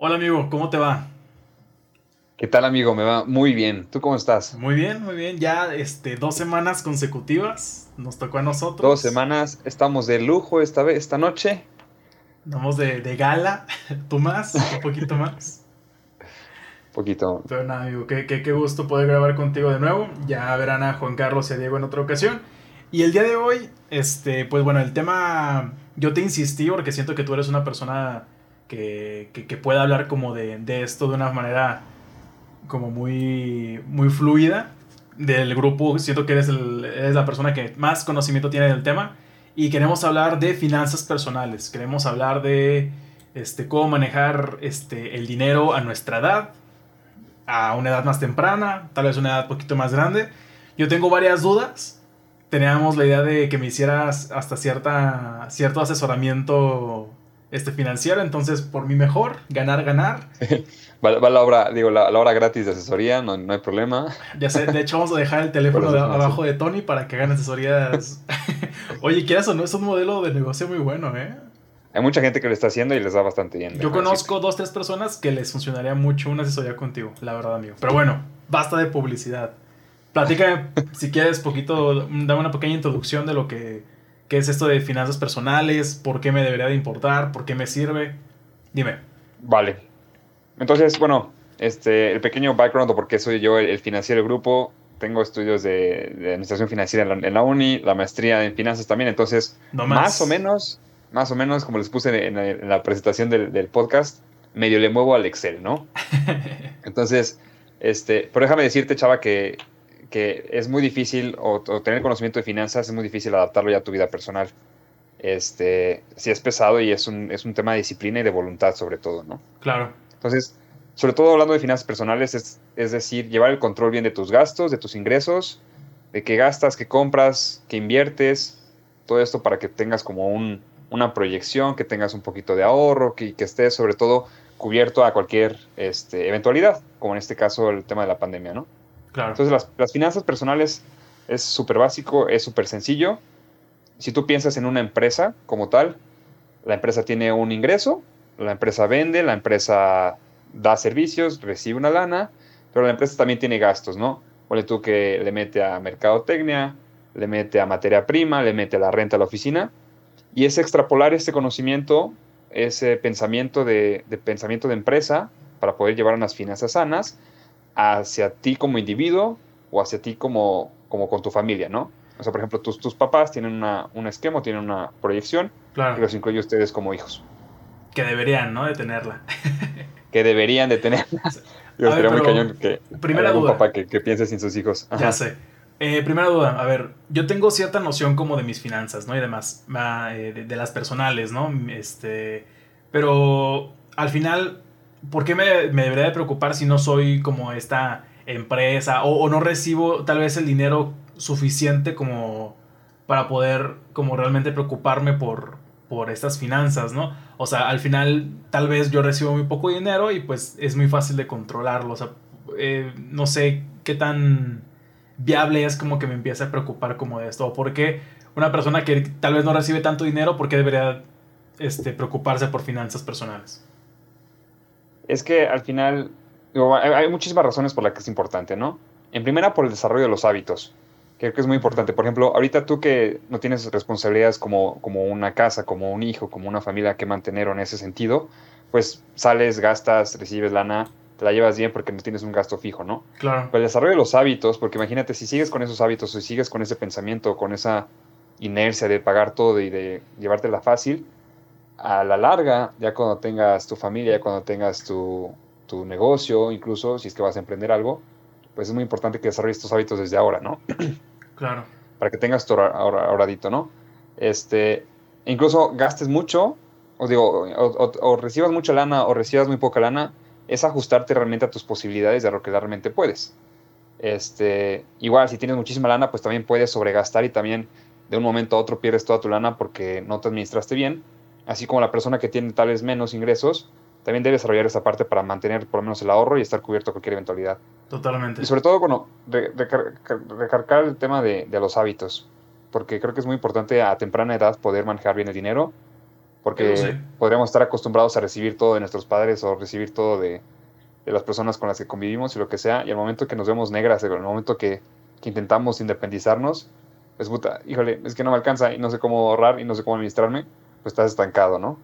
Hola amigo, ¿cómo te va? ¿Qué tal amigo? Me va muy bien. ¿Tú cómo estás? Muy bien, muy bien. Ya este, dos semanas consecutivas nos tocó a nosotros. Dos semanas. Estamos de lujo esta vez, esta noche. Vamos de, de gala. ¿Tú más? ¿Un poquito más? Poquito. Pero nada, amigo, qué, qué, qué, gusto poder grabar contigo de nuevo. Ya verán a Juan Carlos y a Diego en otra ocasión. Y el día de hoy, este, pues bueno, el tema, yo te insistí porque siento que tú eres una persona que, que, pueda hablar como de, de, esto de una manera como muy, muy fluida del grupo. Siento que eres, el, eres la persona que más conocimiento tiene del tema. Y queremos hablar de finanzas personales. Queremos hablar de este, cómo manejar este, el dinero a nuestra edad, a una edad más temprana, tal vez una edad poquito más grande. Yo tengo varias dudas. Teníamos la idea de que me hicieras hasta cierta, cierto asesoramiento este financiero, entonces por mi mejor, ganar, ganar. va, va, la hora, digo, la, la, hora gratis de asesoría, no, no, hay problema. Ya sé, de hecho vamos a dejar el teléfono de, abajo de Tony para que hagan asesorías. Oye, quieras o no, es un modelo de negocio muy bueno, ¿eh? Hay mucha gente que lo está haciendo y les da bastante bien. Yo conozco dos, tres personas que les funcionaría mucho una asesoría contigo, la verdad, amigo. Pero bueno, basta de publicidad. Platícame, si quieres, poquito, dame una pequeña introducción de lo que ¿Qué es esto de finanzas personales? ¿Por qué me debería de importar? ¿Por qué me sirve? Dime. Vale. Entonces, bueno, este, el pequeño background o por qué soy yo el, el financiero del grupo. Tengo estudios de, de administración financiera en la, en la, uni, la maestría en finanzas también. Entonces, no más. más. o menos, más o menos, como les puse en, en, en la presentación del, del, podcast, medio le muevo al Excel, ¿no? Entonces, este, pero déjame decirte, chava, que que es muy difícil, o, o, tener conocimiento de finanzas es muy difícil adaptarlo ya a tu vida personal. Este, sí es pesado y es un, es un tema de disciplina y de voluntad sobre todo, ¿no? Claro. Entonces, sobre todo hablando de finanzas personales, es, es decir, llevar el control bien de tus gastos, de tus ingresos, de qué gastas, qué compras, qué inviertes, todo esto para que tengas como un, una proyección, que tengas un poquito de ahorro, que, que estés sobre todo cubierto a cualquier este, eventualidad, como en este caso el tema de la pandemia, ¿no? Entonces, las, finanzas personales es súper básico, es súper sencillo. Si tú piensas en una empresa como tal, la empresa tiene un ingreso, la empresa vende, la empresa da servicios, recibe una lana, pero la empresa también tiene gastos, ¿no? Ponle tú que le mete a mercadotecnia, le mete a materia prima, le mete a la renta a la oficina, y es extrapolar este conocimiento, ese pensamiento de, de pensamiento de empresa para poder llevar unas finanzas sanas hacia ti como individuo o hacia ti como, como con tu familia, ¿no? O sea, por ejemplo, tus, tus papás tienen una, un esquema, tienen una proyección claro. que los incluye ustedes como hijos. Que deberían, ¿no? De tenerla. que deberían de tenerla. Yo sería muy cañón que primera duda. un papá que, que, piense sin sus hijos. Ajá. Ya sé. Eh, primera duda, a ver, yo tengo cierta noción como de mis finanzas, ¿no? Y demás, de, de las personales, ¿no? Este, pero al final ¿por qué me, me, debería de preocupar si no soy como esta empresa o, no recibo tal vez el dinero suficiente como para poder como realmente preocuparme por, por estas finanzas, ¿no? O sea, al final tal vez yo recibo muy poco dinero y pues es muy fácil de controlarlo, o sea, eh, no sé qué tan viable es como que me empiece a preocupar como de esto, o por qué una persona que tal vez no recibe tanto dinero, ¿por qué debería este, preocuparse por finanzas personales? Es que al final digo, hay muchísimas razones por las que es importante, ¿no? En primera, por el desarrollo de los hábitos. Creo que es muy importante. Por ejemplo, ahorita tú que no tienes responsabilidades como, como una casa, como un hijo, como una familia que mantener en ese sentido, pues sales, gastas, recibes lana, te la llevas bien porque no tienes un gasto fijo, ¿no? Claro. Pero el desarrollo de los hábitos, porque imagínate, si sigues con esos hábitos, si sigues con ese pensamiento, con esa inercia de pagar todo y de llevártela fácil, a la larga, ya cuando tengas tu familia, ya cuando tengas tu, tu, negocio, incluso si es que vas a emprender algo, pues es muy importante que desarrolles estos hábitos desde ahora, ¿no? Claro. Para que tengas tu ahorradito, ¿no? Este, incluso gastes mucho, o digo, o, o, o, recibas mucha lana o recibas muy poca lana, es ajustarte realmente a tus posibilidades de lo que realmente puedes. Este, igual, si tienes muchísima lana, pues también puedes sobregastar y también de un momento a otro pierdes toda tu lana porque no te administraste bien así como la persona que tiene tal vez menos ingresos, también debe desarrollar esa parte para mantener por lo menos el ahorro y estar cubierto a cualquier eventualidad. Totalmente. Y sobre todo, bueno, recar recargar el tema de, de, los hábitos, porque creo que es muy importante a temprana edad poder manejar bien el dinero, porque podríamos estar acostumbrados a recibir todo de nuestros padres o recibir todo de, de, las personas con las que convivimos y lo que sea, y al momento que nos vemos negras, el momento que, que intentamos independizarnos, pues puta, híjole, es que no me alcanza y no sé cómo ahorrar y no sé cómo administrarme, pues estás estancado, ¿no?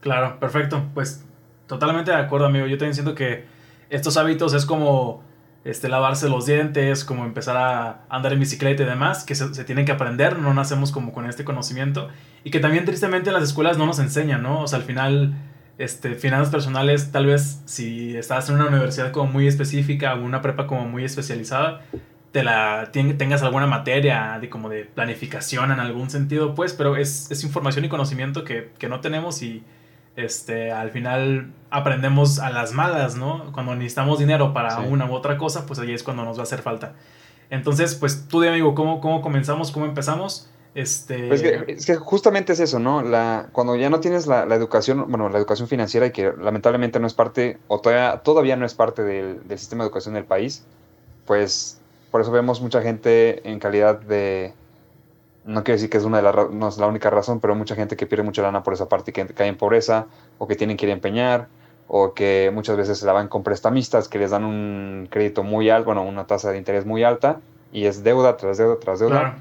Claro, perfecto. Pues totalmente de acuerdo, amigo. Yo también siento que estos hábitos es como este, lavarse los dientes, como empezar a andar en bicicleta y demás, que se, tienen que aprender, no nacemos como con este conocimiento y que también tristemente en las escuelas no nos enseñan, ¿no? O sea, al final, este, finanzas personales, tal vez si estás en una universidad como muy específica o una prepa como muy especializada, te la tengas alguna materia de como de planificación en algún sentido, pues, pero es, es información y conocimiento que, que no tenemos y este, al final aprendemos a las malas, ¿no? Cuando necesitamos dinero para una u otra cosa, pues ahí es cuando nos va a hacer falta. Entonces, pues tú, amigo, ¿cómo, cómo comenzamos? ¿Cómo empezamos? Este... Pues es que justamente es eso, ¿no? La, cuando ya no tienes la, educación, bueno, la educación financiera y que lamentablemente no es parte, o todavía, todavía no es parte del, del sistema de educación del país, pues por eso vemos mucha gente en calidad de, no quiero decir que es una de las no es la única razón, pero mucha gente que pierde mucha lana por esa parte, que cae en pobreza, o que tienen que ir a empeñar, o que muchas veces se la van con prestamistas que les dan un crédito muy alto, bueno, una tasa de interés muy alta, y es deuda tras deuda tras deuda,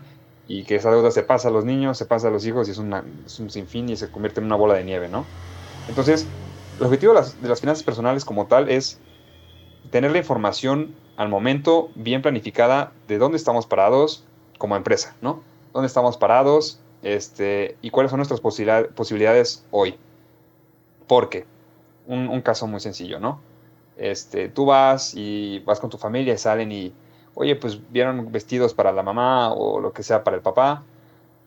y que esa deuda se pasa a los niños, se pasa a los hijos, y es, una, es un sinfín y se convierte en una bola de nieve, ¿no? Entonces, el objetivo de las, de las finanzas personales como tal es tener la información al momento bien planificada de dónde estamos parados como empresa, ¿no? dónde estamos parados este, y cuáles son nuestras posibilidades hoy. Porque, un, caso muy sencillo, ¿no? Este, tú vas y vas con tu familia y salen y, oye, pues vieron vestidos para la mamá o lo que sea para el papá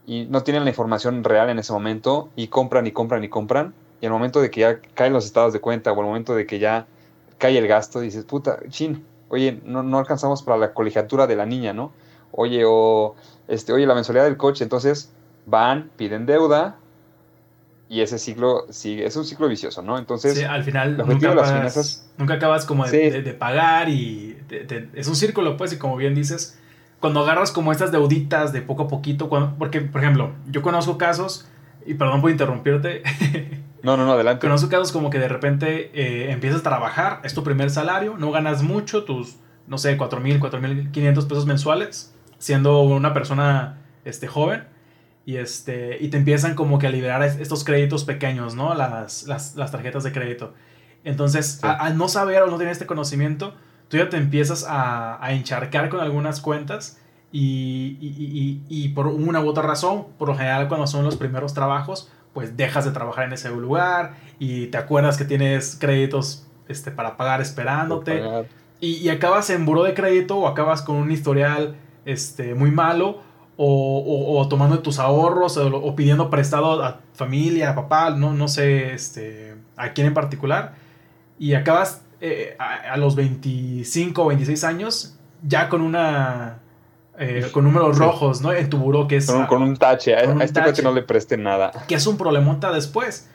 y no tienen la información real en ese momento y compran y compran y compran y al momento de que ya caen los estados de cuenta o al momento de que ya cae el gasto, dices, puta, chin, oye, no, no alcanzamos para la colegiatura de la niña, ¿no? Oye, o este, oye, la mensualidad del coche, entonces van, piden deuda y ese ciclo sigue, es un ciclo vicioso, ¿no? Entonces, al final nunca, acabas, nunca acabas como de, pagar y es un círculo, pues, y como bien dices, cuando agarras como estas deuditas de poco a poquito, porque, por ejemplo, yo conozco casos, y perdón por interrumpirte. No, no, no, adelante. Conozco casos como que de repente eh, empiezas a trabajar, es tu primer salario, no ganas mucho, tus, no sé, 4 mil, 4 mil 500 pesos mensuales siendo una persona este, joven. Y, este, y te empiezan como que a liberar estos créditos pequeños, ¿no? Las, las, las tarjetas de crédito. Entonces, al no saber o no tener este conocimiento, tú ya te empiezas a, a encharcar con algunas cuentas y, y, y, por una u otra razón, por lo general cuando son los primeros trabajos, pues dejas de trabajar en ese lugar y te acuerdas que tienes créditos este, para pagar esperándote. Y, acabas en buro de crédito o acabas con un historial este, muy malo o, o, tomando tus ahorros o, pidiendo prestado a familia, a papá, no, no sé este, a quién en particular. Y acabas eh, a, los 25 o 26 años ya con una... Eh, con números rojos, ¿no? En tu buro que es... Con, un tache, a, este tache. no le preste nada. Que es un problemota después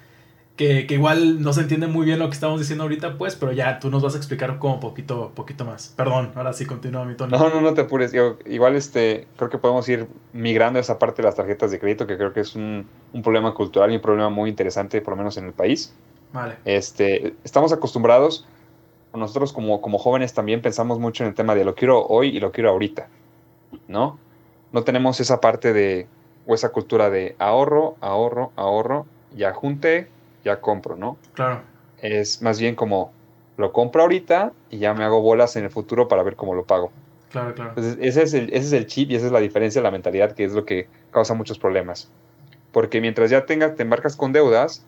que, igual no se entiende muy bien lo que estamos diciendo ahorita, pues, pero ya tú nos vas a explicar como poquito, poquito más. Perdón, ahora sí continúa mi tono. No, no, no te apures. igual este, creo que podemos ir migrando a esa parte de las tarjetas de crédito, que creo que es un, problema cultural y un problema muy interesante, por lo menos en el país. Vale. Este, estamos acostumbrados, nosotros como, como jóvenes también pensamos mucho en el tema de lo quiero hoy y lo quiero ahorita, ¿no? No tenemos esa parte de, o esa cultura de ahorro, ahorro, ahorro, ya junté, ya compro, ¿no? Claro. Es más bien como lo compro ahorita y ya me hago bolas en el futuro para ver cómo lo pago. Claro, claro. Entonces, ese es el, ese es el chip y esa es la diferencia de la mentalidad que es lo que causa muchos problemas. Porque mientras ya tengas, te embarcas con deudas,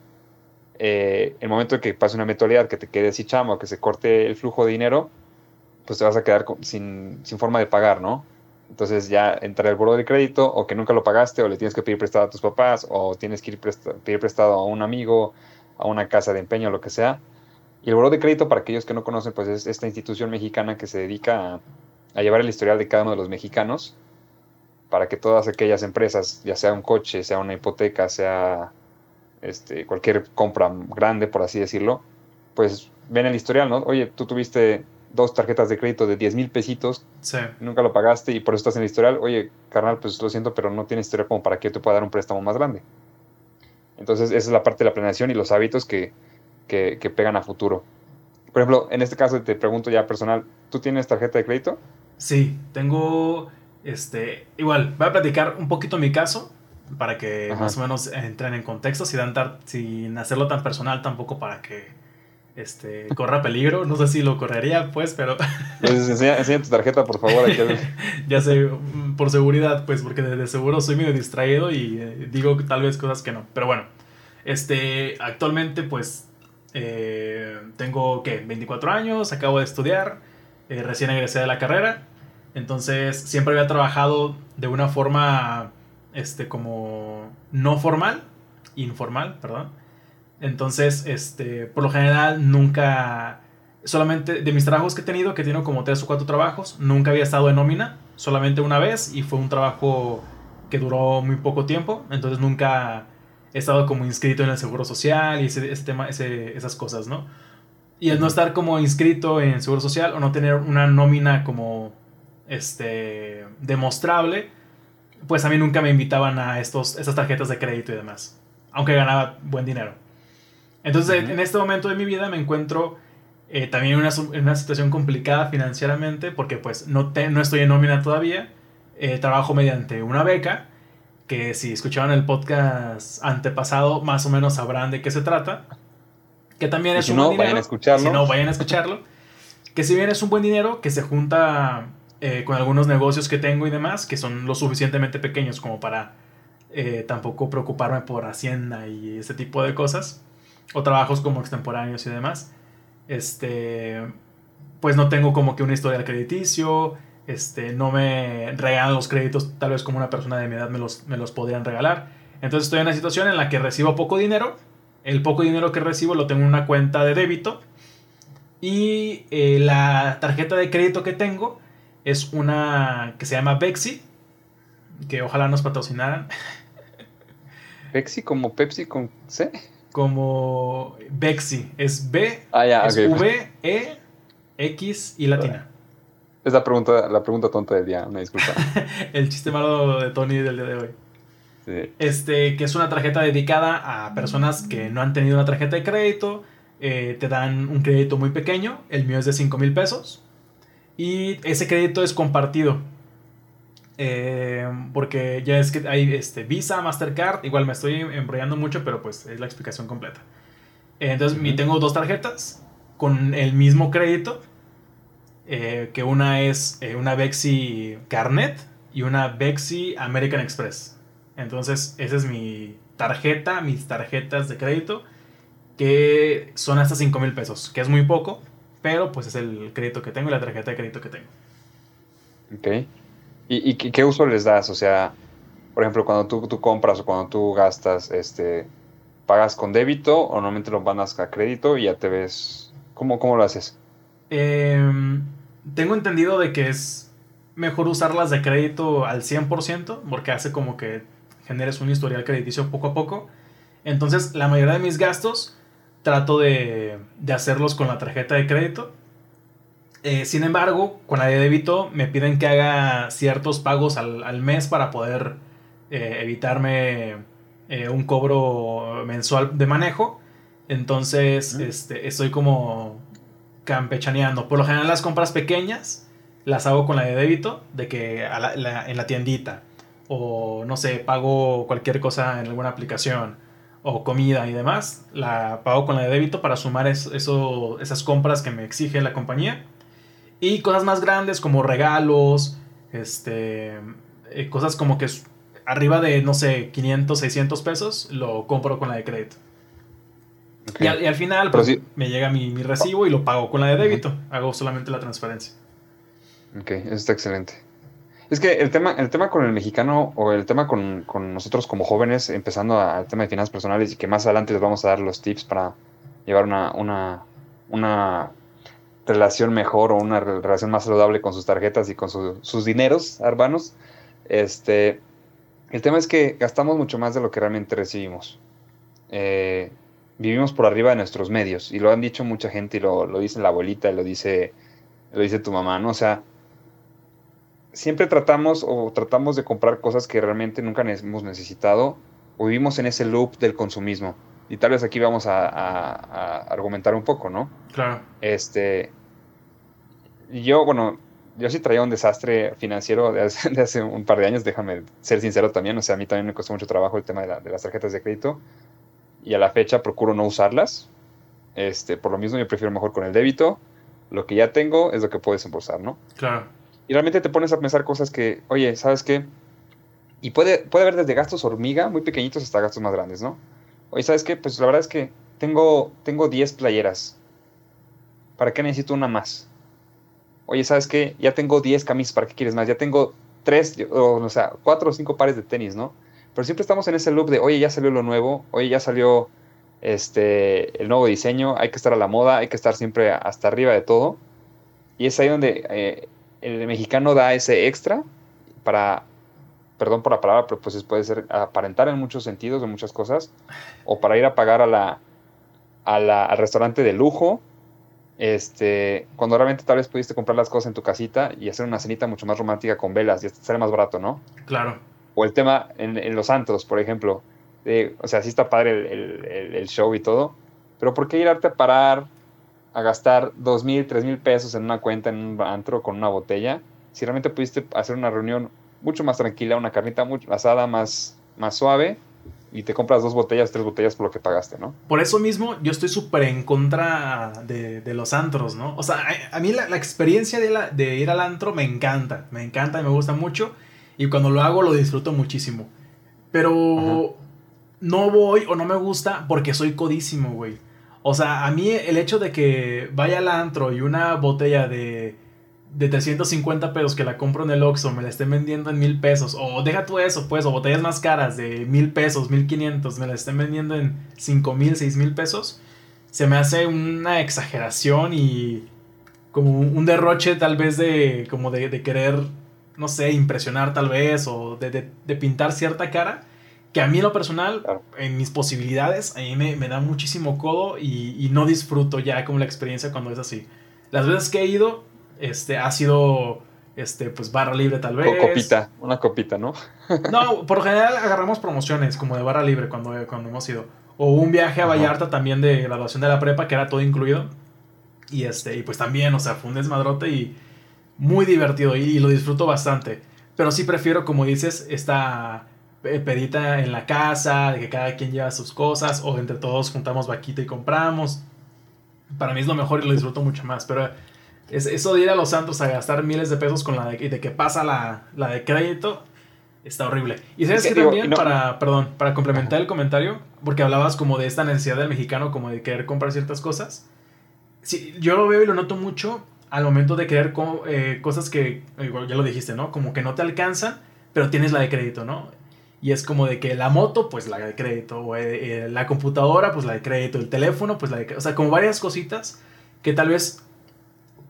eh, el momento en que pase una eventualidad, que te quedes sin chamo, que se corte el flujo de dinero, pues te vas a quedar sin, sin forma de pagar, ¿no? Entonces ya entra el buro de crédito o que nunca lo pagaste o le tienes que pedir prestado a tus papás o tienes que ir pedir prestado a un amigo, a una casa de empeño, lo que sea. Y el buro de crédito, para aquellos que no conocen, pues es esta institución mexicana que se dedica a, llevar el historial de cada uno de los mexicanos para que todas aquellas empresas, ya sea un coche, sea una hipoteca, sea este, cualquier compra grande, por así decirlo, pues ven el historial, ¿no? Oye, tú tuviste dos tarjetas de crédito de 10 mil pesitos, sí. nunca lo pagaste y por eso estás en el historial, oye, carnal, pues lo siento, pero no tienes historial como para que yo te pueda dar un préstamo más grande. Entonces, esa es la parte de la planeación y los hábitos que, que, que pegan a futuro. Por ejemplo, en este caso te pregunto ya personal, ¿tú tienes tarjeta de crédito? Sí, tengo, este, igual, voy a platicar un poquito mi caso para que Ajá. más o menos entren en contexto, sin hacerlo tan personal tampoco para que este, corra peligro. No sé si lo correría, pues, pero Entonces, enseña, enseña tu tarjeta, por favor. aquí ya sé, mm, por seguridad, pues, porque de, de seguro soy medio distraído y eh, digo tal vez cosas que no. Pero bueno, este, actualmente, pues, eh, tengo, ¿qué? 24 años, acabo de estudiar, eh, recién egresé de la carrera. Entonces, siempre había trabajado de una forma, este, como no formal, informal, perdón. Entonces, este, por lo general, nunca, solamente de mis trabajos que he tenido, que he tenido como tres o cuatro trabajos, nunca había estado en nómina, solamente una vez, y fue un trabajo que duró muy poco tiempo, entonces nunca he estado como inscrito en el Seguro Social y ese, ese tema, ese- esas cosas, ¿no? Y el no estar como inscrito en Seguro Social o no tener una nómina como, este, demostrable, pues a mí nunca me invitaban a estos, estas tarjetas de crédito y demás, aunque ganaba buen dinero. Entonces, en este momento de mi vida me encuentro eh, también en una, en una situación complicada financieramente porque pues no, te- no estoy en nómina todavía, eh, trabajo mediante una beca, que si escuchaban el podcast antepasado más o menos sabrán de qué se trata, que también Y es si un no, buen dinero. vayan a escucharlo. Si no, vayan a escucharlo. Que si bien es un buen dinero que se junta eh, con algunos negocios que tengo y demás, que son lo suficientemente pequeños como para tampoco preocuparme por Hacienda y ese tipo de cosas, o trabajos como extemporáneos y demás, este, pues no tengo como que una historia crediticio, este, no me regalan los créditos tal vez como una persona de mi edad me los, me los podrían regalar. Entonces estoy en una situación en la que recibo poco dinero, el poco dinero que recibo lo tengo en una cuenta de débito y eh, la tarjeta de crédito que tengo es una que se llama Bexi, que ojalá nos patrocinaran, Pepsi como Pepsi con C. como Bexi, es B, Ah, es. V, E, X y latina. Es la pregunta, la pregunta tonta del día, una disculpa. El chiste malo de Tony del día de hoy. Sí. Este, que es una tarjeta dedicada a personas que no han tenido una tarjeta de crédito. eh, te dan un crédito muy pequeño. El mío es de 5 mil pesos. Y ese crédito es compartido. Eh, porque ya es que hay este, Visa, Mastercard. Igual me estoy embrollando mucho, pero pues es la explicación completa. Eh, entonces, mi- Ujú. tengo dos tarjetas con el mismo crédito. eh, que una es eh, una Bexi Carnet y una Bexi American Express. Entonces, esa es mi tarjeta, mis tarjetas de crédito, que son hasta 5 mil pesos, que es muy poco, pero pues es el crédito que tengo y la tarjeta de crédito que tengo. Ok. ¿Y, y qué, uso les das? O sea, por ejemplo, cuando tú, compras o cuando tú gastas, este, ¿pagas con débito o normalmente lo mandas a crédito y ya te ves? ¿Cómo, cómo lo haces? Em, tengo entendido de que es mejor usarlas de crédito al 100%, porque hace como que generes un historial crediticio poco a poco. Entonces, la mayoría de mis gastos trato de, de hacerlos con la tarjeta de crédito. Eh, sin embargo, con la de débito me piden que haga ciertos pagos al, al mes para poder eh, evitarme eh, un cobro mensual de manejo. Entonces, este, estoy como campechaneando. Por lo general, las compras pequeñas las hago con la de débito, de que a la- la- en la tiendita, o no sé, pago cualquier cosa en alguna aplicación, o comida y demás, la pago con la de débito para sumar es- eso, esas compras que me exige la compañía. Y cosas más grandes como regalos, este, eh, cosas como que arriba de, no sé, 500, 600 pesos, lo compro con la de crédito. Y, al, y al final pues, me llega mi, mi recibo y lo pago con la de débito. Hago solamente la transferencia. Ok, eso está excelente. Es que el tema, el tema con el mexicano o el tema con, con nosotros como jóvenes, empezando al tema de finanzas personales y que más adelante les vamos a dar los tips para llevar una, una, una relación mejor o una re- relación más saludable con sus tarjetas y con su- sus dineros urbanos. Este, el tema es que gastamos mucho más de lo que realmente recibimos. Eh, vivimos por arriba de nuestros medios y lo han dicho mucha gente y lo, lo dice la abuelita y lo dice, lo dice tu mamá, ¿no? O sea, siempre tratamos o tratamos de comprar cosas que realmente nunca hemos necesitado o vivimos en ese loop del consumismo. Y tal vez aquí vamos a, argumentar un poco, ¿no? Claro. Este, yo, bueno, yo sí traía un desastre financiero de hace, un par de años, déjame ser sincero también, o sea, a mí también me costó mucho trabajo el tema de, de las tarjetas de crédito y a la fecha procuro no usarlas. Este, por lo mismo yo prefiero mejor con el débito. Lo que ya tengo es lo que puedes desembolsar, ¿no? Claro. Y realmente te pones a pensar cosas que, oye, ¿sabes qué? Y puede, puede haber desde gastos hormiga, muy pequeñitos, hasta gastos más grandes, ¿no? Oye, ¿sabes qué? Pues la verdad es que tengo, tengo 10 playeras. ¿Para qué necesito una más? Oye, ¿sabes qué? Ya tengo 10 camisas, ¿para qué quieres más? Ya tengo 3, o, o sea, 4 o 5 pares de tenis, ¿no? Pero siempre estamos en ese loop de, oye, ya salió lo nuevo, oye, ya salió este, el nuevo diseño, hay que estar a la moda, hay que estar siempre hasta arriba de todo. Y es ahí donde eh, el mexicano da ese extra para, perdón por la palabra, pero pues puede ser aparentar en muchos sentidos, en muchas cosas, o para ir a pagar a la, al restaurante de lujo, este, cuando realmente tal vez pudiste comprar las cosas en tu casita y hacer una cenita mucho más romántica con velas y sale más barato, ¿no? Claro. O el tema en, los santos, por ejemplo. o sea, sí está padre el, show y todo, pero ¿por qué irte a parar a gastar dos mil, tres mil pesos en una cuenta en un antro con una botella? Si realmente pudiste hacer una reunión mucho más tranquila, una carnita asada más, más suave y te compras dos botellas, tres botellas por lo que pagaste, ¿no? Por eso mismo yo estoy súper en contra de, los antros, ¿no? O sea, a, mí la, experiencia de, la, de, ir al antro me encanta, me encanta y me gusta mucho. Y cuando lo hago lo disfruto muchísimo. Pero no voy o no me gusta porque soy codísimo, güey. O sea, a mí el hecho de que vaya al antro y una botella de, de 350 pesos que la compro en el Oxxo me la estén vendiendo en mil pesos. O deja tú eso, pues, o botellas más caras de mil pesos, mil quinientos, me la estén vendiendo en cinco mil, seis mil pesos. Se me hace una exageración y como un derroche tal vez de como de, de querer no sé, impresionar tal vez o de, pintar cierta cara, que a mí en lo personal, en mis posibilidades, a mí me, da muchísimo codo y, no disfruto ya como la experiencia cuando es así. Las veces que he ido, este, ha sido, este, pues barra libre tal vez. O copita, una copita, ¿no? no, por lo general agarramos promociones como de barra libre cuando, cuando hemos ido. O un viaje a Vallarta también de graduación de la prepa, que era todo incluido. Y este, y pues también, o sea, fue un desmadrote y muy divertido y, lo disfruto bastante. Pero sí prefiero, como dices, esta pedita en la casa, de que cada quien lleva sus cosas, o entre todos juntamos vaquita y compramos. Para mí es lo mejor y lo disfruto mucho más. Pero es, eso de ir a los santos a gastar miles de pesos con la de, de que pasa la, la, de crédito, está horrible. Y sabes que, también, para, perdón, para complementar el comentario, porque hablabas como de esta necesidad del mexicano, como de querer comprar ciertas cosas. Sí, yo lo veo y lo noto mucho al momento de crear eh, cosas que, ya lo dijiste, ¿no? Como que no te alcanzan, pero tienes la de crédito, ¿no? Y es como de que la moto, pues la de crédito, o eh, eh, la computadora, pues la de crédito, el teléfono, pues la de crédito. O sea, como varias cositas que tal vez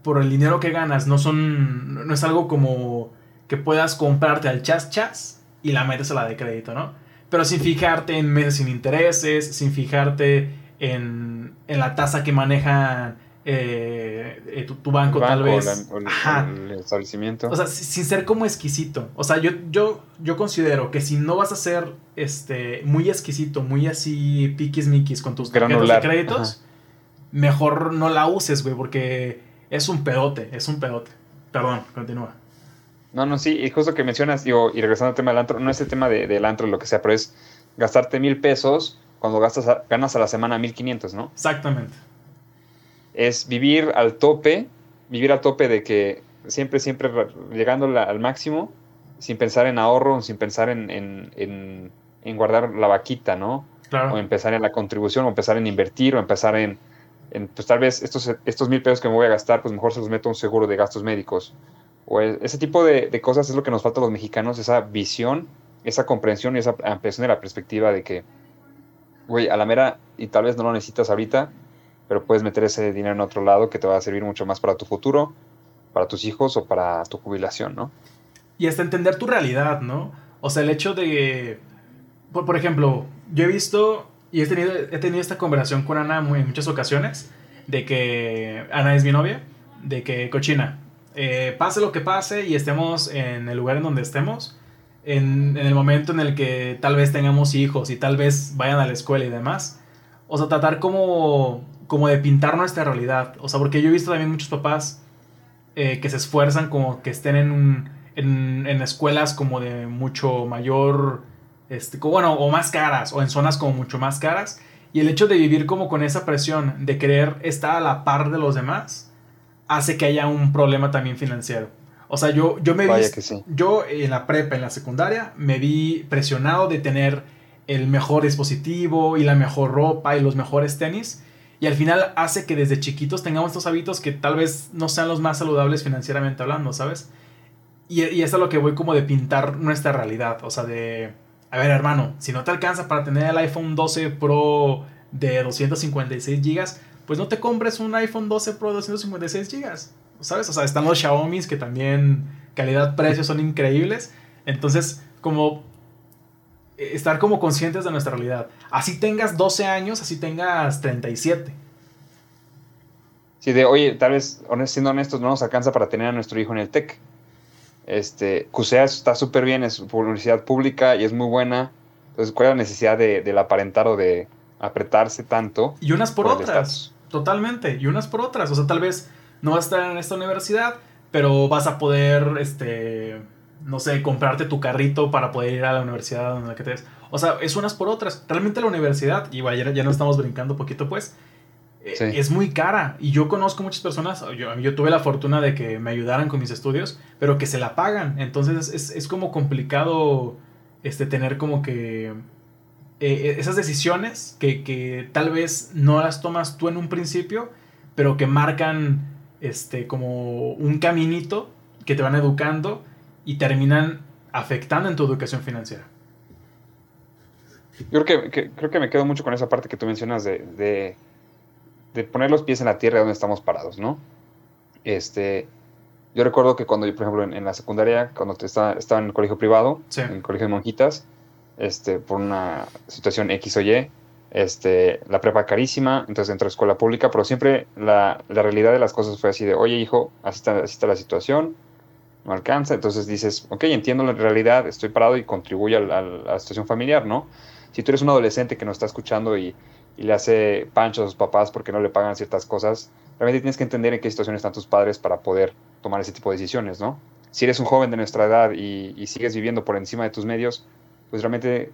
por el dinero que ganas no son, no es algo como que puedas comprarte al chas chas y la metes a la de crédito, ¿no? Pero sin fijarte en meses sin intereses, sin fijarte en, en la tasa que manejan eh, eh, tu, banco, tal vez. el, establecimiento. O sea, sin ser como exquisito. O sea, yo, yo, yo considero que si no vas a ser este, muy exquisito, muy así piquis miquis con tus tarjetas de créditos, mejor no la uses, güey, porque es un pedote, es un pedote. Perdón, continúa. No, no, sí, y justo que mencionas, digo, y regresando al tema del antro, no es el tema de, del antro, lo que sea, pero es gastarte mil pesos cuando gastas ganas a la semana mil quinientos, ¿no? Exactamente es vivir al tope, vivir al tope de que siempre, siempre llegando al máximo, sin pensar en ahorro, sin pensar en, guardar la vaquita, ¿no? Claro. O empezar en la contribución, o empezar en invertir, o empezar en, pues tal vez estos, estos mil pesos que me voy a gastar, pues mejor se los meto a un seguro de gastos médicos. O ese tipo de, de, cosas es lo que nos falta a los mexicanos, esa visión, esa comprensión y esa ampliación de la perspectiva de que, güey, a la mera, y tal vez no lo necesitas ahorita, pero puedes meter ese dinero en otro lado que te va a servir mucho más para tu futuro, para tus hijos o para tu jubilación, ¿no? Y hasta entender tu realidad, ¿no? O sea, el hecho de, por, ejemplo, yo he visto y he tenido, he tenido esta conversación con Ana en muchas ocasiones, de que Ana es mi novia, de que cochina, eh, pase lo que pase y estemos en el lugar en donde estemos, en, en, el momento en el que tal vez tengamos hijos y tal vez vayan a la escuela y demás. O sea, tratar como, como de pintar nuestra realidad. O sea, porque yo he visto también muchos papás eh, que se esfuerzan como que estén en, en, en escuelas como de mucho mayor, este, bueno, o más caras, o en zonas como mucho más caras. Y el hecho de vivir como con esa presión de querer estar a la par de los demás, hace que haya un problema también financiero. O sea, yo, yo me vi, yo en la prepa, en la secundaria, me vi presionado de tener el mejor dispositivo y la mejor ropa y los mejores tenis. Y al final hace que desde chiquitos tengamos estos hábitos que tal vez no sean los más saludables financieramente hablando, ¿sabes? Y, y es a lo que voy como de pintar nuestra realidad. O sea, de... A ver, hermano, si no te alcanza para tener el iPhone 12 Pro de 256 GB, pues no te compres un iPhone 12 Pro de 256 GB. ¿Sabes? O sea, están los Xiaomi que también calidad-precio son increíbles. Entonces, como estar como conscientes de nuestra realidad. Así tengas 12 años, así tengas 37. Sí, de, oye, tal vez, siendo honestos, no nos alcanza para tener a nuestro hijo en el TEC. Este, CUSEA está súper bien, es universidad pública y es muy buena. Entonces, ¿cuál es la necesidad de, del aparentar o de apretarse tanto? Y unas por, otras, totalmente, y unas por otras. O sea, tal vez no vas a estar en esta universidad, pero vas a poder, este, no sé, comprarte tu carrito para poder ir a la universidad en la que te des. O sea, es unas por otras. Realmente la universidad, y ya, ya no estamos brincando poquito, pues, eh, es muy cara. Y yo conozco muchas personas, yo, yo, tuve la fortuna de que me ayudaran con mis estudios, pero que se la pagan. Entonces es, es como complicado este, tener como que eh, esas decisiones que, que, tal vez no las tomas tú en un principio, pero que marcan este, como un caminito que te van educando y terminan afectando en tu educación financiera. Yo creo que, creo que me quedo mucho con esa parte que tú mencionas de, de, poner los pies en la tierra donde estamos parados, ¿no? Este, yo recuerdo que cuando yo, por ejemplo, en, la secundaria, cuando estaba, estaba, en el colegio privado, en el colegio de monjitas, este, por una situación X o Y, este, la prepa carísima, entonces entré a escuela pública, pero siempre la, la, realidad de las cosas fue así de, oye hijo, así está, así está la situación, no alcanza, entonces dices, ok, entiendo la realidad, estoy parado y contribuyo a la, situación familiar, ¿no? Si tú eres un adolescente que no está escuchando y, y, le hace pancho a sus papás porque no le pagan ciertas cosas, realmente tienes que entender en qué situación están tus padres para poder tomar ese tipo de decisiones, ¿no? Si eres un joven de nuestra edad y, sigues viviendo por encima de tus medios, pues realmente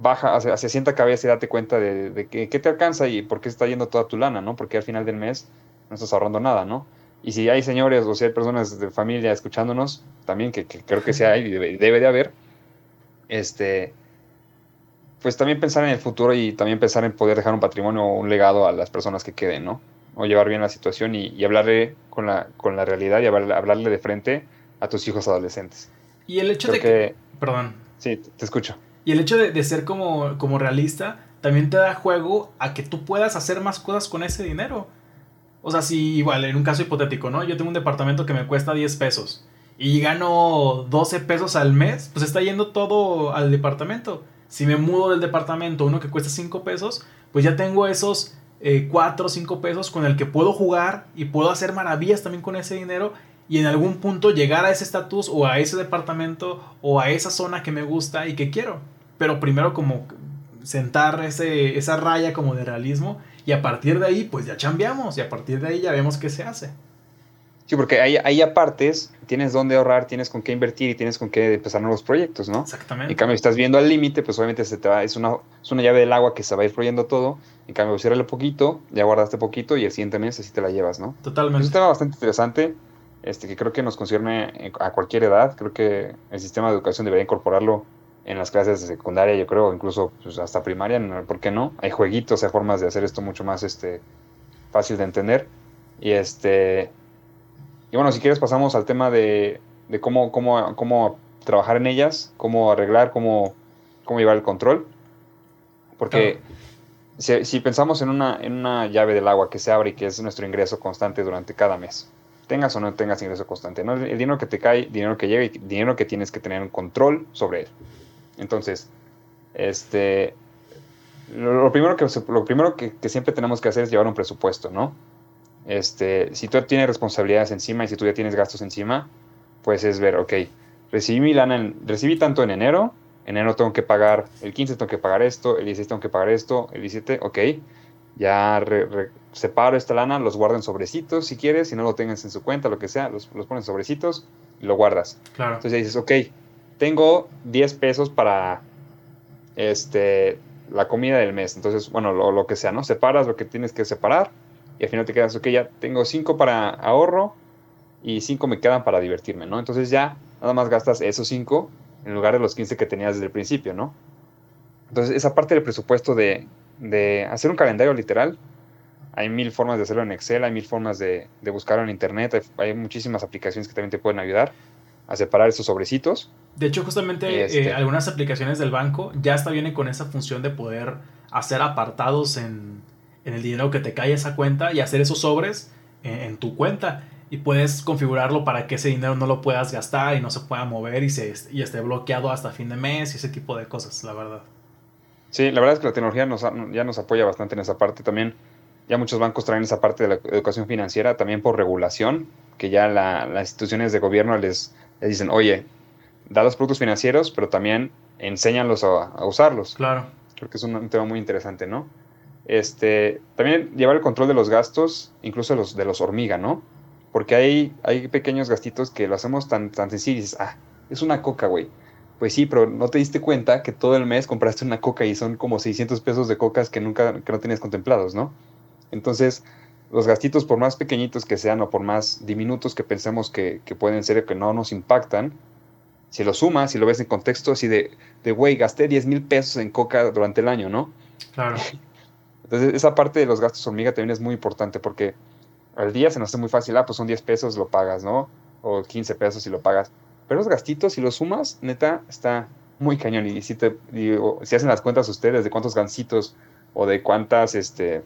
baja, hacia, hacia sienta cabeza y date cuenta de, de qué te alcanza y por qué está yendo toda tu lana, ¿no? Porque al final del mes no estás ahorrando nada, ¿no? Y si hay señores o si hay personas de familia escuchándonos, también que, creo que sí hay y debe, de haber, este, pues también pensar en el futuro y también pensar en poder dejar un patrimonio o un legado a las personas que queden, ¿no? O llevar bien la situación y, hablarle con la, con la realidad y hablarle, de frente a tus hijos adolescentes. Y el hecho de que, Perdón. Sí, te escucho. Y el hecho de, de, ser como, como realista también te da juego a que tú puedas hacer más cosas con ese dinero. O sea, si igual, en un caso hipotético, ¿no? Yo tengo un departamento que me cuesta 10 pesos y gano 12 pesos al mes, pues está yendo todo al departamento. Si me mudo del departamento uno que cuesta 5 pesos, pues ya tengo esos 4 o 5 pesos con el que puedo jugar y puedo hacer maravillas también con ese dinero y en algún punto llegar a ese estatus o a ese departamento o a esa zona que me gusta y que quiero. Pero primero como sentar ese, esa raya como de realismo y a partir de ahí, pues ya cambiamos y a partir de ahí ya vemos qué se hace. Sí, porque ahí, ahí apartes, tienes dónde ahorrar, tienes con qué invertir y tienes con qué empezar nuevos proyectos, ¿no? Exactamente. En cambio, si estás viendo al límite, pues obviamente se te va, es, una, es una llave del agua que se va a ir fluyendo todo. En cambio, ciérrale poquito, ya guardaste poquito y el siguiente mes así te la llevas, ¿no? Totalmente. Es un tema bastante interesante, este, que creo que nos concierne a cualquier edad. Creo que el sistema de educación debería incorporarlo en las clases de secundaria, yo creo, incluso pues, hasta primaria, ¿por qué no? Hay jueguitos, hay formas de hacer esto mucho más este, fácil de entender. Y este y bueno, si quieres pasamos al tema de, de cómo, cómo, cómo trabajar en ellas, cómo arreglar, cómo, cómo llevar el control. Porque si, si, pensamos en una, en una llave del agua que se abre y que es nuestro ingreso constante durante cada mes, tengas o no tengas ingreso constante, ¿no? el dinero que te cae, dinero que llega y dinero que tienes que tener un control sobre él. Entonces, este, lo, primero, que, lo primero que, siempre tenemos que hacer es llevar un presupuesto, ¿no? Este, si tú tienes responsabilidades encima y si tú ya tienes gastos encima, pues es ver, ok, recibí mi lana, recibí tanto en enero, en enero tengo que pagar, el 15 tengo que pagar esto, el 16 tengo que pagar esto, el 17, ok, ya separo esta lana, los guardo en sobrecitos si quieres, si no lo tengas en su cuenta, lo que sea, los, los pones en sobrecitos y lo guardas. Claro. Entonces ya dices, ok, tengo 10 pesos para este, la comida del mes. Entonces, bueno, lo, lo, que sea, ¿no? Separas lo que tienes que separar y al final te quedas, ok, ya tengo 5 para ahorro y 5 me quedan para divertirme, ¿no? Entonces ya nada más gastas esos 5 en lugar de los 15 que tenías desde el principio, ¿no? Entonces, esa parte del presupuesto de, de hacer un calendario literal, hay mil formas de hacerlo en Excel, hay mil formas de, de buscarlo en Internet, hay, hay, muchísimas aplicaciones que también te pueden ayudar a separar esos sobrecitos. De hecho, justamente este, eh, algunas aplicaciones del banco ya hasta vienen con esa función de poder hacer apartados en, en el dinero que te cae esa cuenta y hacer esos sobres en, en, tu cuenta. Y puedes configurarlo para que ese dinero no lo puedas gastar y no se pueda mover y, se, y esté bloqueado hasta fin de mes y ese tipo de cosas, la verdad. Sí, la verdad es que la tecnología nos, ya nos apoya bastante en esa parte. También ya muchos bancos traen esa parte de la educación financiera, también por regulación, que ya la, las instituciones de gobierno les, les dicen, oye, da los productos financieros, pero también enséñalos a, a usarlos. Claro. Creo que es un, un, tema muy interesante, ¿no? Este, también llevar el control de los gastos, incluso los de los hormiga, ¿no? Porque hay, hay pequeños gastitos que lo hacemos tan, tan sencillo y dices, ah, es una coca, güey. Pues sí, pero no te diste cuenta que todo el mes compraste una coca y son como 600 pesos de cocas que nunca, que no tenías contemplados, ¿no? Entonces, los gastitos, por más pequeñitos que sean o por más diminutos que pensemos que, que pueden ser o que no nos impactan, si lo sumas, si lo ves en contexto así de, de güey, gasté 10 mil pesos en coca durante el año, ¿no? Claro. Entonces, esa parte de los gastos hormiga también es muy importante porque al día se nos hace muy fácil, ah, pues son 10 pesos, lo pagas, ¿no? O 15 pesos y lo pagas. Pero los gastitos, si los sumas, neta, está muy cañón. Y si, te, si hacen las cuentas ustedes de cuántos gancitos o de cuántas, este,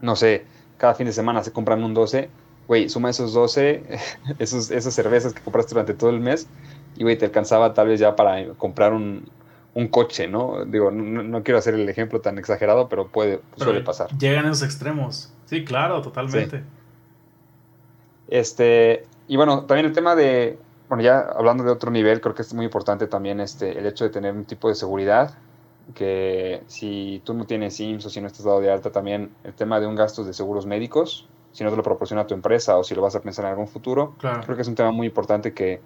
no sé, cada fin de semana se compran un 12, güey, suma esos 12, esos, esas cervezas que compraste durante todo el mes, y güey, te alcanzaba tal vez ya para comprar un, un coche, ¿no? Digo, no, no, quiero hacer el ejemplo tan exagerado, pero puede, pero suele pasar. Llegan esos extremos. Sí, claro, totalmente. Sí. Este, y bueno, también el tema de, bueno, ya hablando de otro nivel, creo que es muy importante también este, el hecho de tener un tipo de seguridad, que si tú no tienes IMSS o si no estás dado de alta, también el tema de un gasto de seguros médicos, si no te lo proporciona tu empresa o si lo vas a pensar en algún futuro, claro. creo que es un tema muy importante que,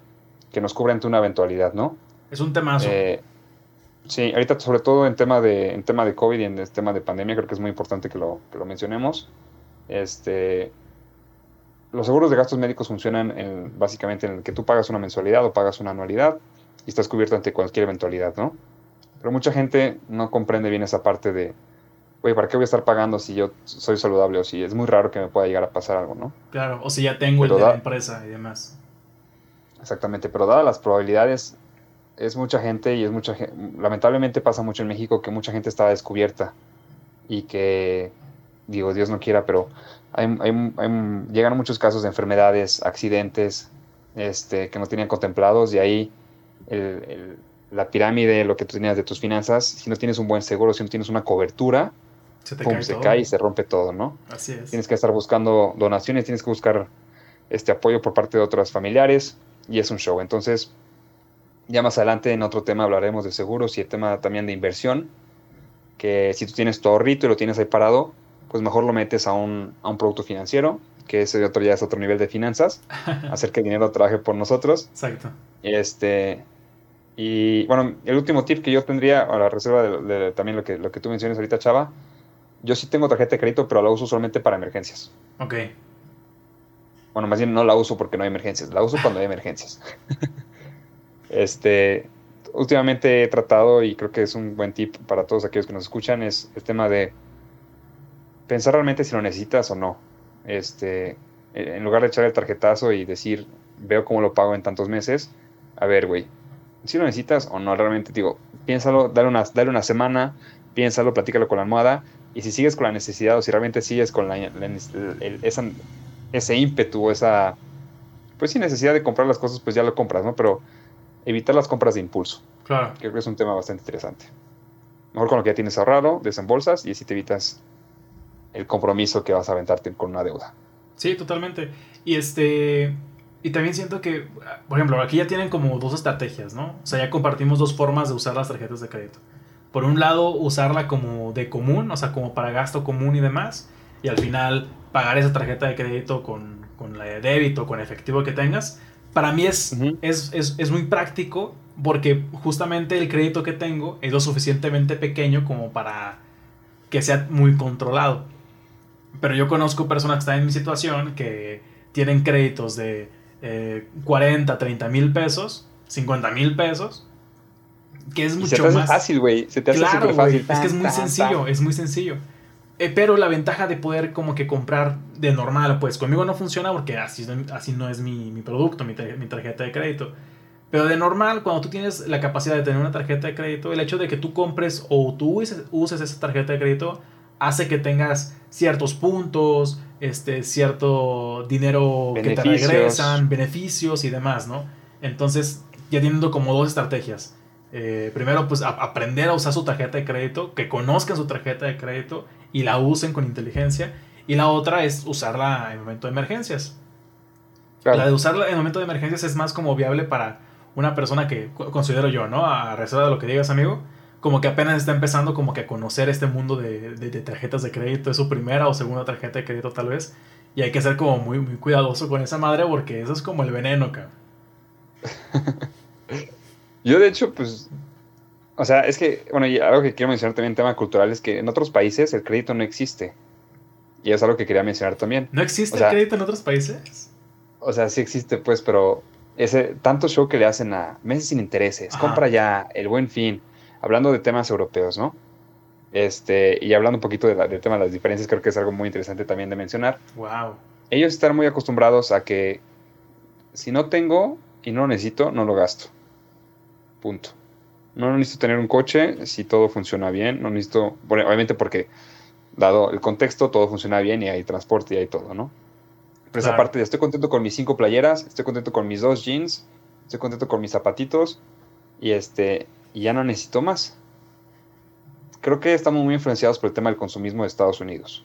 que nos cubra ante una eventualidad, ¿no? Es un temazo. Eh, sí, ahorita sobre todo en tema de, en tema de COVID y en el tema de pandemia, creo que es muy importante que lo, que lo mencionemos. Este, los seguros de gastos médicos funcionan en, básicamente en el que tú pagas una mensualidad o pagas una anualidad y estás cubierto ante cualquier eventualidad, ¿no? Pero mucha gente no comprende bien esa parte de, oye, ¿para qué voy a estar pagando si yo soy saludable o si es muy raro que me pueda llegar a pasar algo, ¿no? Claro, o si ya tengo pero el de da, la empresa y demás. Exactamente, pero dadas las probabilidades, es mucha gente y es mucha gente, lamentablemente pasa mucho en México que mucha gente está descubierta y que, digo, Dios no quiera, pero hay, hay, hay, llegan muchos casos de enfermedades, accidentes este, que no tenían contemplados y ahí el, el, la pirámide, lo que tú tenías de tus finanzas, si no tienes un buen seguro, si no tienes una cobertura, se, te pum, cae, se todo. cae y se rompe todo, ¿no? Así es. Tienes que estar buscando donaciones, tienes que buscar este apoyo por parte de otros familiares y es un show. Entonces, ya más adelante en otro tema hablaremos de seguros y el tema también de inversión, que si tú tienes tu ahorrito y lo tienes ahí parado, pues mejor lo metes a un, a un producto financiero, que ese otro ya es otro nivel de finanzas, hacer que el dinero trabaje por nosotros. Exacto. Este, y bueno, el último tip que yo tendría, a la reserva de, de, también lo que, lo que tú mencionas ahorita, Chava, yo sí tengo tarjeta de crédito, pero la uso solamente para emergencias. Ok. Bueno, más bien no la uso porque no hay emergencias, la uso cuando hay emergencias. este, últimamente he tratado, y creo que es un buen tip para todos aquellos que nos escuchan, es el tema de pensar realmente si lo necesitas o no. Este, en lugar de echar el tarjetazo y decir, veo cómo lo pago en tantos meses, a ver, güey, si lo necesitas o no, realmente digo, piénsalo, dale una, dale una semana, piénsalo, platícalo con la almohada, y si sigues con la necesidad o si realmente sigues con la, esa, ese ímpetu esa, pues sin necesidad de comprar las cosas, pues ya lo compras, ¿no? Pero evitar las compras de impulso. Claro. Creo que es un tema bastante interesante. Mejor con lo que ya tienes ahorrado, desembolsas y así te evitas el compromiso que vas a aventarte con una deuda. Sí, totalmente. Y este, Y también siento que, por ejemplo, aquí ya tienen como dos estrategias, ¿no? O sea, ya compartimos dos formas de usar las tarjetas de crédito. Por un lado, usarla como de común, o sea, como para gasto común y demás. Y al final, pagar esa tarjeta de crédito con, con la de débito, con efectivo que tengas. Para mí es, es, es, es muy práctico porque justamente el crédito que tengo es lo suficientemente pequeño como para que sea muy controlado. Pero yo conozco personas que están en mi situación que tienen créditos de 40, eh, 30 mil pesos, 50 mil pesos, que es mucho se te hace más fácil, güey. Se te hace súper fácil. es que es muy sencillo, es muy sencillo. Eh, pero la ventaja de poder como que comprar de normal, pues conmigo no funciona porque así, así no es mi, mi producto, mi, mi, tarjeta de crédito. Pero de normal, cuando tú tienes la capacidad de tener una tarjeta de crédito, el hecho de que tú compres o tú uses, uses esa tarjeta de crédito hace que tengas ciertos puntos, este, cierto dinero que te regresan, beneficios y demás, ¿no? Entonces, ya teniendo como dos estrategias. Eh, primero, pues aprender a usar su tarjeta de crédito, que conozcan su tarjeta de crédito y la usen con inteligencia. Y la otra es usarla en momento de emergencias. La de usarla en momento de emergencias es más como viable para una persona que considero yo, ¿no? A reserva de lo que digas, amigo como que apenas está empezando como que a conocer este mundo de, tarjetas de crédito, es su primera o segunda tarjeta de crédito tal vez, y hay que ser como muy, muy cuidadoso con esa madre porque eso es como el veneno, cabrón. Yo de hecho, pues, o sea, es que, bueno, y algo que quiero mencionar también, tema cultural, es que en otros países el crédito no existe. Y es algo que quería mencionar también. ¿No existe el crédito en otros países? O sea, sí existe, pues, pero ese tanto show que le hacen a meses sin intereses, compra ya, el buen fin hablando de temas europeos, ¿no? Este, y hablando un poquito del tema de las diferencias, creo que es algo muy interesante también de mencionar. Wow. Ellos están muy acostumbrados a que si no tengo y no lo necesito, no lo gasto. Punto. No necesito tener un coche si todo funciona bien. No necesito, bueno, obviamente porque, dado el contexto, todo funciona bien y hay transporte y hay todo, ¿no? Pero esa parte de estoy contento con mis cinco playeras, estoy contento con mis dos jeans, estoy contento con mis zapatitos y este y ya no necesito más. Creo que estamos muy influenciados por el tema del consumismo de Estados Unidos.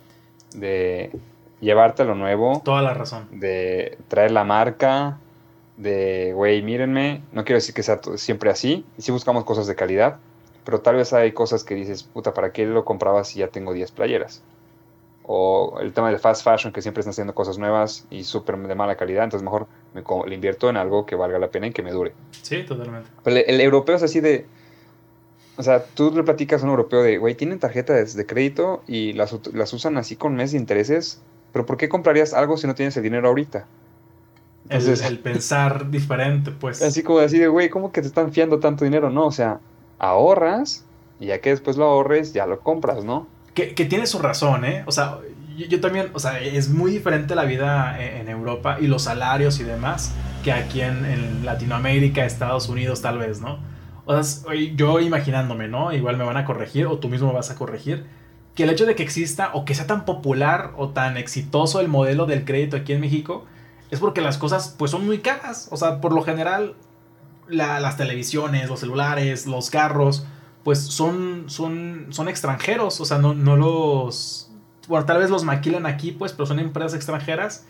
De llevarte a lo nuevo. Toda la razón. De traer la marca. De, güey, mírenme. No quiero decir que sea siempre así. Y sí buscamos cosas de calidad. Pero tal vez hay cosas que dices, puta, ¿para qué lo compraba si ya tengo 10 playeras? O el tema del fast fashion, que siempre están haciendo cosas nuevas y súper de mala calidad. Entonces mejor me, le invierto en algo que valga la pena y que me dure. Sí, totalmente. el europeo es así de o sea, tú le platicas a un europeo de, güey, tienen tarjetas de crédito y las, usan así con meses de intereses, pero ¿por qué comprarías algo si no tienes el dinero ahorita? Entonces, el, pensar diferente, pues. Así como así de, güey, ¿cómo que te están fiando tanto dinero? No, o sea, ahorras y ya que después lo ahorres, ya lo compras, ¿no? Que, tiene su razón, ¿eh? O sea, yo, también, o sea, es muy diferente la vida en, Europa y los salarios y demás que aquí en, en Latinoamérica, Estados Unidos, tal vez, ¿no? O sea, yo imaginándome, ¿no? Igual me van a corregir o tú mismo me vas a corregir. Que el hecho de que exista o que sea tan popular o tan exitoso el modelo del crédito aquí en México es porque las cosas pues son muy caras. O sea, por lo general las televisiones, los celulares, los carros, pues son, son, son extranjeros. O sea, no, no los... Bueno, tal vez los maquilan aquí, pues, pero son empresas extranjeras.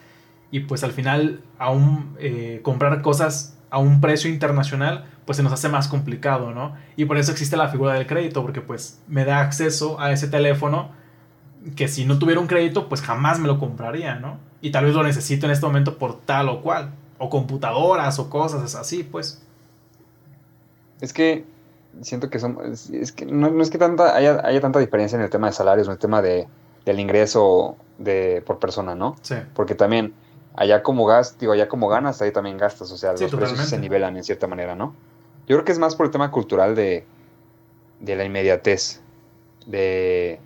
Y pues al final, aún eh, comprar cosas a un precio internacional, pues se nos hace más complicado, ¿no? Y por eso existe la figura del crédito, porque pues me da acceso a ese teléfono que si no tuviera un crédito, pues jamás me lo compraría, ¿no? Y tal vez lo necesito en este momento por tal o cual, o computadoras o cosas así, pues. Es que siento que son, es, que no, es que tanta, haya, haya, tanta diferencia en el tema de salarios, en el tema de, del ingreso de, por persona, ¿no? Sí. Porque también allá como gas, digo, allá como ganas, ahí también gastas, o sea, los precios se nivelan en cierta manera, ¿no? Yo creo que es más por el tema cultural de, de la inmediatez, de...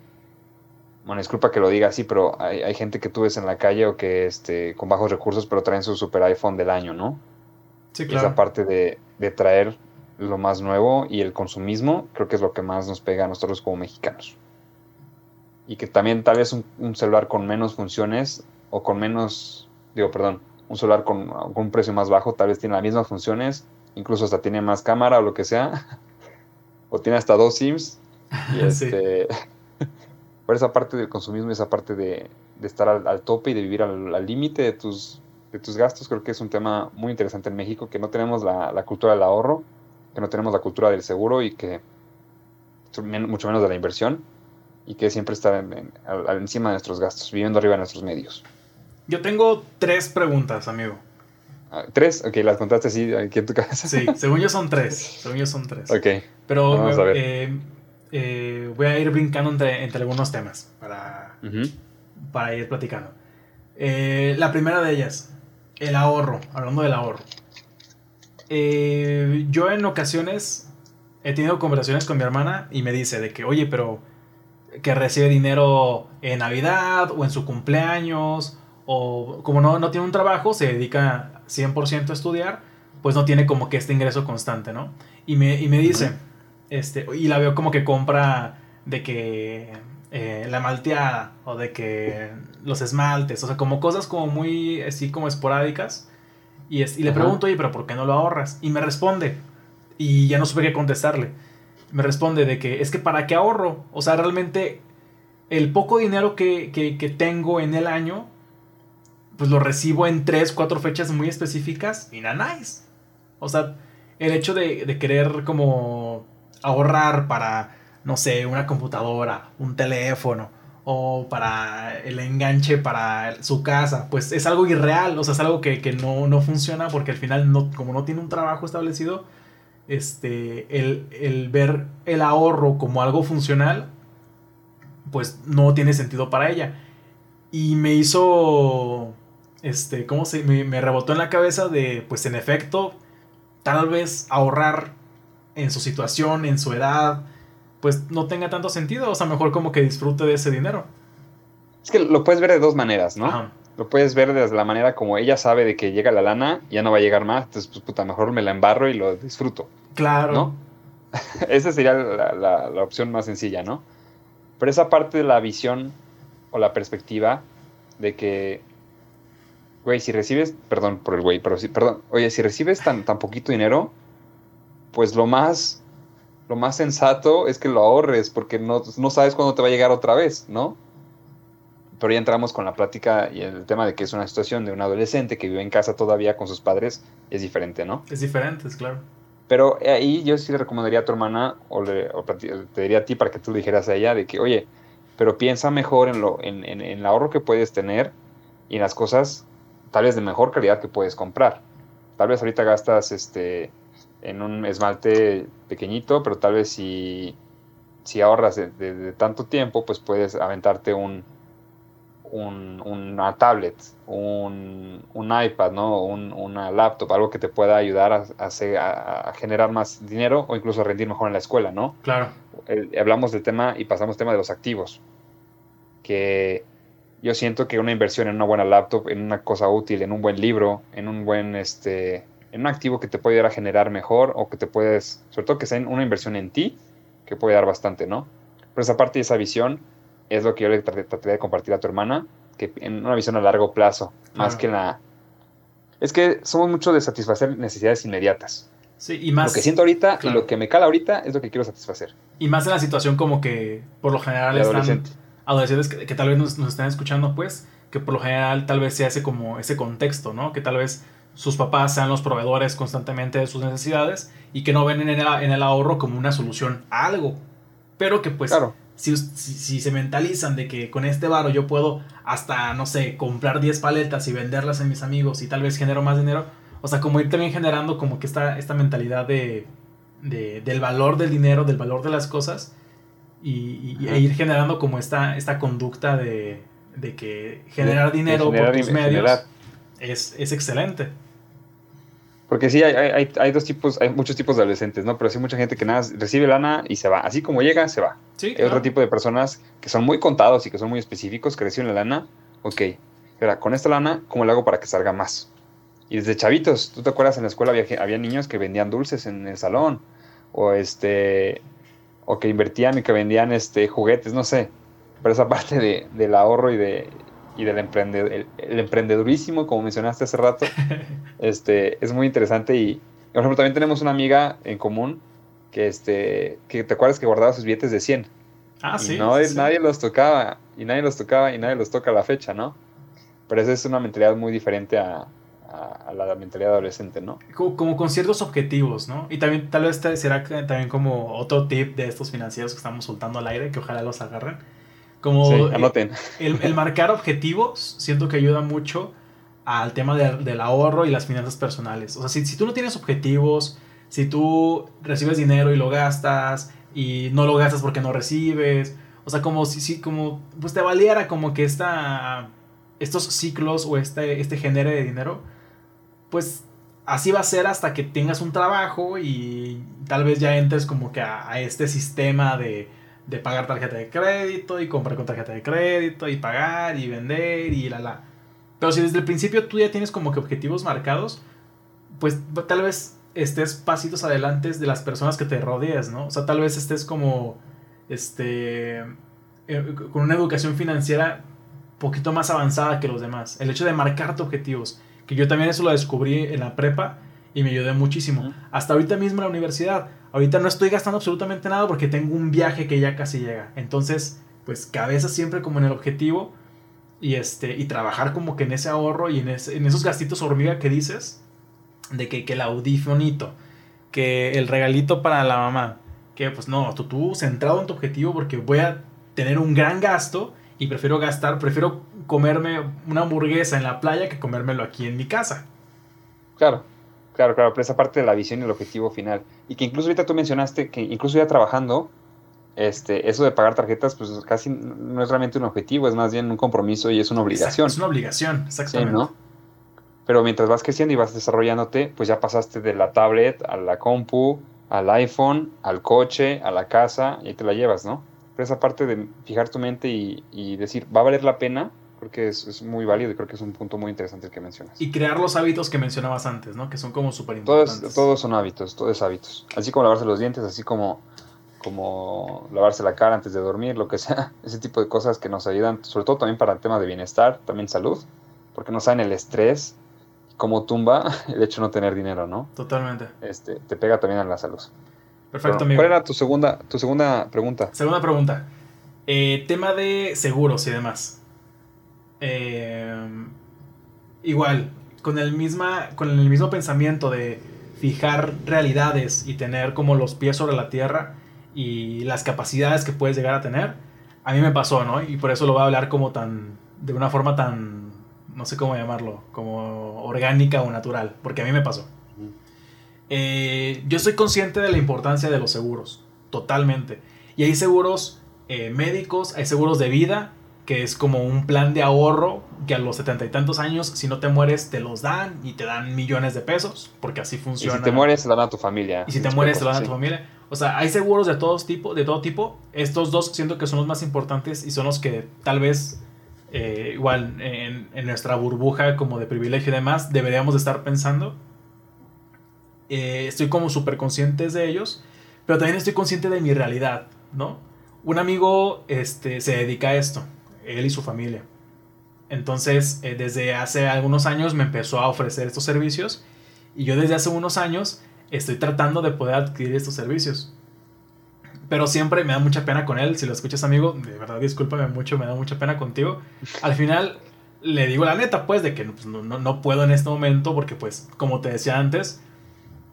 Bueno, disculpa que lo diga así, pero hay, gente que tú ves en la calle o que este, con bajos recursos, pero traen su super iPhone del año, ¿no? Sí, claro. Esa parte de, de traer lo más nuevo y el consumismo, creo que es lo que más nos pega a nosotros como mexicanos. Y que también tal vez un celular con menos funciones o con menos digo, perdón, un celular con, un precio más bajo tal vez tiene las mismas funciones, incluso hasta tiene más cámara o lo que sea, o tiene hasta dos SIMs. Y este, por esa parte del consumismo, esa parte de, estar al, tope y de vivir al límite de tus de tus gastos. Creo que es un tema muy interesante en México, que no tenemos la, la cultura del ahorro, que no tenemos la cultura del seguro y que mucho menos de la inversión y que siempre está en, encima de nuestros gastos, viviendo arriba de nuestros medios. Yo tengo tres preguntas, amigo. Ah, ¿Tres? Ok, las contaste así aquí en tu casa. Sí, según yo son tres. Según yo son tres. Ok. Pero Vamos a ver. Eh, eh, voy a ir brincando entre, entre algunos temas para, para ir platicando. Eh, la primera de ellas, el ahorro, hablando del ahorro. Eh, yo en ocasiones he tenido conversaciones con mi hermana y me dice de que, oye, pero que recibe dinero en Navidad o en su cumpleaños, o como no, no tiene un trabajo, se dedica 100% a estudiar, pues no tiene como que este ingreso constante, ¿no? Y me, y me dice, este, y la veo como que compra de que eh, la malteada o de que los esmaltes, o sea, como cosas como muy así como esporádicas. Y, y le pregunto, oye, pero ¿por qué no lo ahorras? Y me responde, y ya no supe qué contestarle. Me responde de que es que para qué ahorro. O sea, realmente el poco dinero que, que, tengo en el año, pues lo recibo en tres, cuatro fechas muy específicas y nada nice. O sea, el hecho de, de querer como ahorrar para, no sé, una computadora, un teléfono o para el enganche para su casa, pues es algo irreal, o sea, es algo que, no, funciona porque al final, no, como no tiene un trabajo establecido, este, el, ver el ahorro como algo funcional, pues no tiene sentido para ella. Y me hizo, este, ¿cómo se? Me, me rebotó en la cabeza de, pues en efecto, tal vez ahorrar en su situación, en su edad, pues no tenga tanto sentido. O sea, mejor como que disfrute de ese dinero. Es que lo puedes ver de dos maneras, ¿no? Lo puedes ver desde la manera como ella sabe de que llega la lana, ya no va a llegar más, entonces pues puta, mejor me la embarro y lo disfruto. Claro. ¿No? esa sería la, opción más sencilla, ¿no? Pero esa parte de la visión o la perspectiva de que, güey, si recibes, perdón por el güey, pero si, perdón, oye, si recibes tan, tan poquito dinero, pues lo más, lo más sensato es que lo ahorres, porque no, sabes cuándo te va a llegar otra vez, ¿no? Pero ya entramos con la plática y el tema de que es una situación de un adolescente que vive en casa todavía con sus padres, es diferente, ¿no? Es diferente, es claro. Pero ahí yo sí le recomendaría a tu hermana, o, le, te diría a ti para que tú le dijeras a ella, de que, oye, pero piensa mejor en, lo, en, en el ahorro que puedes tener y en las cosas tal vez de mejor calidad que puedes comprar. Tal vez ahorita gastas este en un esmalte pequeñito, pero tal vez si, si ahorras de, tanto tiempo, pues puedes aventarte un, un una tablet, un, un iPad, ¿no? Un, una laptop, algo que te pueda ayudar a, a, generar más dinero o incluso a rendir mejor en la escuela, ¿no? Claro. hablamos del tema y pasamos al tema de los activos, que yo siento que una inversión en una buena laptop, en una cosa útil, en un buen libro, en un buen este, en un activo que te puede ayudar a generar mejor o que te puedes, sobre todo que sea una inversión en ti, que puede dar bastante, ¿no? Pero esa parte y esa visión es lo que yo le trataría de compartir a tu hermana, que en una visión a largo plazo, más que la... Es que somos mucho de satisfacer necesidades inmediatas. Sí, y más... Lo que siento ahorita y lo que me cala ahorita es lo que quiero satisfacer. Y más en la situación como que por lo general están adolescentes que, que, tal vez nos, nos están escuchando, pues, que por lo general tal vez se hace como ese contexto, ¿no? Que tal vez sus papás sean los proveedores constantemente de sus necesidades y que no ven en el, ahorro como una solución a algo. Pero que pues si, si, se mentalizan de que con este varo yo puedo hasta, no sé, comprar 10 paletas y venderlas a mis amigos y tal vez genero más dinero, o sea, como ir también generando como que esta, esta mentalidad de, del valor del dinero, del valor de las cosas y, e ir generando como esta, esta conducta de, de que generar dinero por tus medios es, es excelente. Porque sí, hay, hay, hay, dos tipos, hay muchos tipos de adolescentes, ¿no? Pero sí mucha gente que nada recibe lana y se va. Así como llega, se va. Sí, hay otro tipo de personas que son muy contados y que son muy específicos, que reciben la lana. Ok, pero con esta lana, ¿cómo le hago para que salga más? Y desde chavitos, ¿tú te acuerdas en la escuela había, había niños que vendían dulces en el salón? O este o que invertían y que vendían este juguetes, no sé. Pero esa parte de, del ahorro y de, y del emprendedor, el, emprendedurísimo, como mencionaste hace rato, este, es muy interesante y, por ejemplo, también tenemos una amiga en común que, este, que te acuerdas que guardaba sus billetes de 100. Ah, sí, no, Nadie los tocaba, y nadie los tocaba, y nadie los toca a la fecha, ¿no? Pero esa es una mentalidad muy diferente a, a, la mentalidad adolescente, ¿no? Como, con ciertos objetivos, ¿no? Y también tal vez será también como otro tip de estos financieros que estamos soltando al aire, que ojalá los agarren. Como sí, anoten. El, marcar objetivos siento que ayuda mucho al tema del ahorro y las finanzas personales. O sea, si, si tú no tienes objetivos, si tú recibes dinero y lo gastas y no lo gastas porque no recibes, o sea, como si, si como, pues te valiera como que esta, estos ciclos o este, este genere de dinero, pues así va a ser hasta que tengas un trabajo y tal vez ya entres como que a, este sistema de, de, pagar tarjeta de crédito y comprar con tarjeta de crédito y pagar y vender y la la. Pero si desde el principio tú ya tienes como que objetivos marcados, pues tal vez estés pasitos adelante de las personas que te rodeas, ¿no? O sea, tal vez estés como este, eh, con una educación financiera poquito más avanzada que los demás. El hecho de marcarte objetivos, que yo también eso lo descubrí en la prepa y me ayudó muchísimo. Hasta ahorita mismo en la universidad. Ahorita no estoy gastando absolutamente nada porque tengo un viaje que ya casi llega. Entonces, pues cabeza siempre como en el objetivo y este y trabajar como que en ese ahorro y en, en esos gastitos hormiga que dices de que, que el audífonito, que el regalito para la mamá, que pues no, tú, tú centrado en tu objetivo porque voy a tener un gran gasto y prefiero gastar, prefiero comerme una hamburguesa en la playa que comérmelo aquí en mi casa. Claro, claro, claro, pero esa parte de la visión y el objetivo final. Y que incluso ahorita tú mencionaste que incluso ya trabajando, este, eso de pagar tarjetas, pues casi no es realmente un objetivo, es más bien un compromiso y es una obligación. Es una obligación, exactamente. ¿no? Pero mientras vas creciendo y vas desarrollándote, pues ya pasaste de la tablet a la compu, al iPhone, al coche, a la casa, y te la llevas, ¿no? Pero esa parte de fijar tu mente y, decir, ¿va a valer la pena? Creo que es, muy válido y creo que es un punto muy interesante el que mencionas. Y crear los hábitos que mencionabas antes, ¿no? Que son como súper importantes. Todos, todos son hábitos, todos hábitos. Así como lavarse los dientes, así como, como lavarse la cara antes de dormir, lo que sea. Ese tipo de cosas que nos ayudan, sobre todo también para el tema de bienestar, también salud, porque nos saben el estrés como tumba el hecho de no tener dinero, ¿no? Totalmente. Este, te pega también a la salud. Perfecto, amigo. ¿Cuál era tu segunda, tu segunda pregunta? Segunda pregunta. Eh, tema de seguros y demás. Eh, igual, con el, misma, con el mismo pensamiento de fijar realidades y tener como los pies sobre la tierra y las capacidades que puedes llegar a tener, a mí me pasó, ¿no? Y por eso lo voy a hablar como tan, de una forma tan no sé cómo llamarlo, como orgánica o natural, porque a mí me pasó. Eh, yo soy consciente de la importancia de los seguros, totalmente. Y hay seguros eh, médicos, hay seguros de vida, que es como un plan de ahorro que a los setenta y tantos años, si no te mueres, te los dan y te dan millones de pesos, porque así funciona. Y si te mueres, te lo dan a tu familia. Y si te mueres, te lo dan a tu familia. O sea, hay seguros de, todos tipo, de todo tipo. Estos dos siento que son los más importantes y son los que tal vez eh, igual en, nuestra burbuja como de privilegio y demás, deberíamos de estar pensando. Eh, estoy como súper consciente de ellos, pero también estoy consciente de mi realidad, ¿no? Un amigo este, se dedica a esto, él y su familia. Entonces, eh, desde hace algunos años me empezó a ofrecer estos servicios y yo desde hace unos años estoy tratando de poder adquirir estos servicios. Pero siempre me da mucha pena con él. Si lo escuchas, amigo, de verdad discúlpame mucho, me da mucha pena contigo. Al final le digo la neta, pues, de que pues, no, no, puedo en este momento porque, pues, como te decía antes,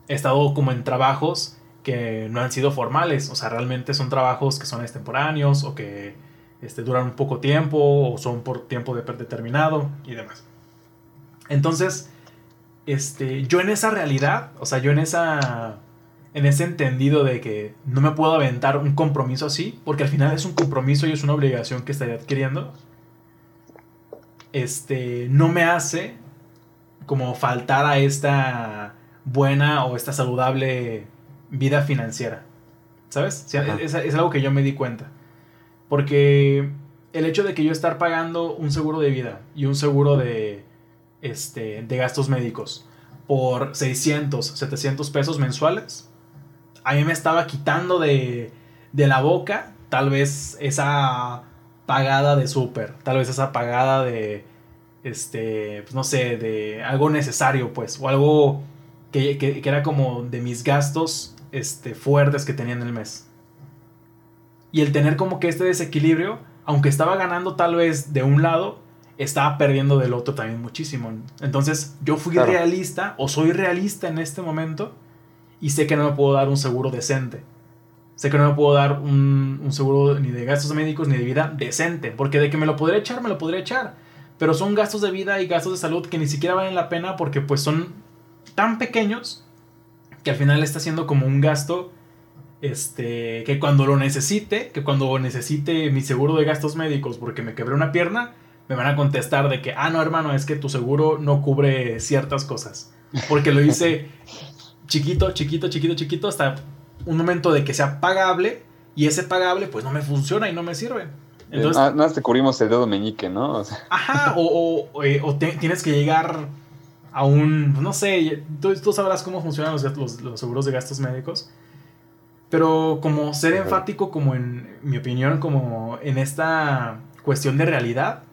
he estado como en trabajos que no han sido formales. O sea, realmente son trabajos que son extemporáneos o que este, duran un poco tiempo o son por tiempo de determinado y demás. Entonces, este, yo en esa realidad, o sea, yo en esa en ese entendido de que no me puedo aventar un compromiso así, porque al final es un compromiso y es una obligación que estaría adquiriendo, este, no me hace como faltar a esta buena o esta saludable vida financiera. ¿Sabes? es, es, algo que yo me di cuenta. Porque el hecho de que yo estar pagando un seguro de vida y un seguro de, este, de gastos médicos por 600, 700 pesos mensuales, a mí me estaba quitando de, de la boca tal vez esa pagada de súper, tal vez esa pagada de, este, pues no sé, de algo necesario, pues, o algo que, que, era como de mis gastos este, fuertes que tenía en el mes. Y el tener como que este desequilibrio, aunque estaba ganando tal vez de un lado, estaba perdiendo del otro también muchísimo. Entonces yo fui realista o soy realista en este momento y sé que no me puedo dar un seguro decente. Sé que no me puedo dar un, un seguro ni de gastos médicos ni de vida decente. Porque de que me lo podría echar, me lo podría echar. Pero son gastos de vida y gastos de salud que ni siquiera valen la pena porque pues son tan pequeños que al final está siendo como un gasto este que cuando lo necesite, que cuando necesite mi seguro de gastos médicos porque me quebré una pierna, me van a contestar de que, ah, no, hermano, es que tu seguro no cubre ciertas cosas. Porque lo hice chiquito, chiquito, chiquito, chiquito, hasta un momento de que sea pagable y ese pagable pues no me funciona y no me sirve. Entonces, nada más te cubrimos el dedo meñique, ¿no? Ajá, o, o, eh, tienes que llegar a un, no sé, tú, tú sabrás cómo funcionan los, los, seguros de gastos médicos. Pero como ser enfático, como en mi opinión, como en esta cuestión de realidad,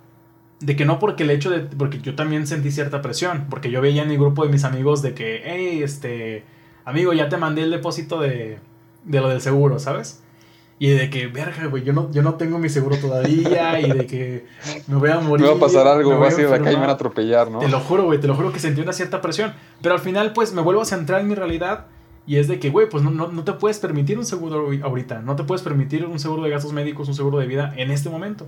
de que no porque el hecho de, porque yo también sentí cierta presión, porque yo veía en mi grupo de mis amigos de que, hey, este, amigo, ya te mandé el depósito de, de lo del seguro, ¿sabes? Y de que, verga, güey, yo no, yo no tengo mi seguro todavía y de que me voy a morir. Me va a pasar algo, voy a ir de acá y me van a atropellar, ¿no? Te lo juro, güey, te lo juro que sentí una cierta presión. Pero al final, pues, me vuelvo a centrar en mi realidad y es de que, güey, pues no, no, no te puedes permitir un seguro ahorita. No te puedes permitir un seguro de gastos médicos, un seguro de vida en este momento.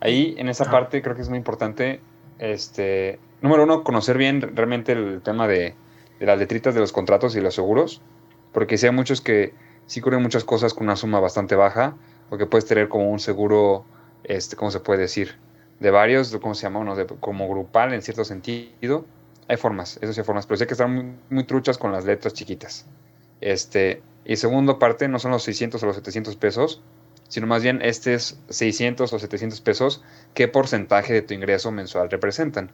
Ahí, en esa parte, creo que es muy importante, este, número uno, conocer bien realmente el tema de, de las letritas de los contratos y los seguros porque si hay muchos que sí cubren muchas cosas con una suma bastante baja, o que puedes tener como un seguro, este, ¿cómo se puede decir? De varios, ¿cómo se llama? Uno de, como grupal en cierto sentido. Hay formas, eso sí hay formas, pero sí hay que estar muy, truchas con las letras chiquitas. Este, y segundo parte, no son los 600 o los 700 pesos, sino más bien este es 600 o 700 pesos, ¿qué porcentaje de tu ingreso mensual representan?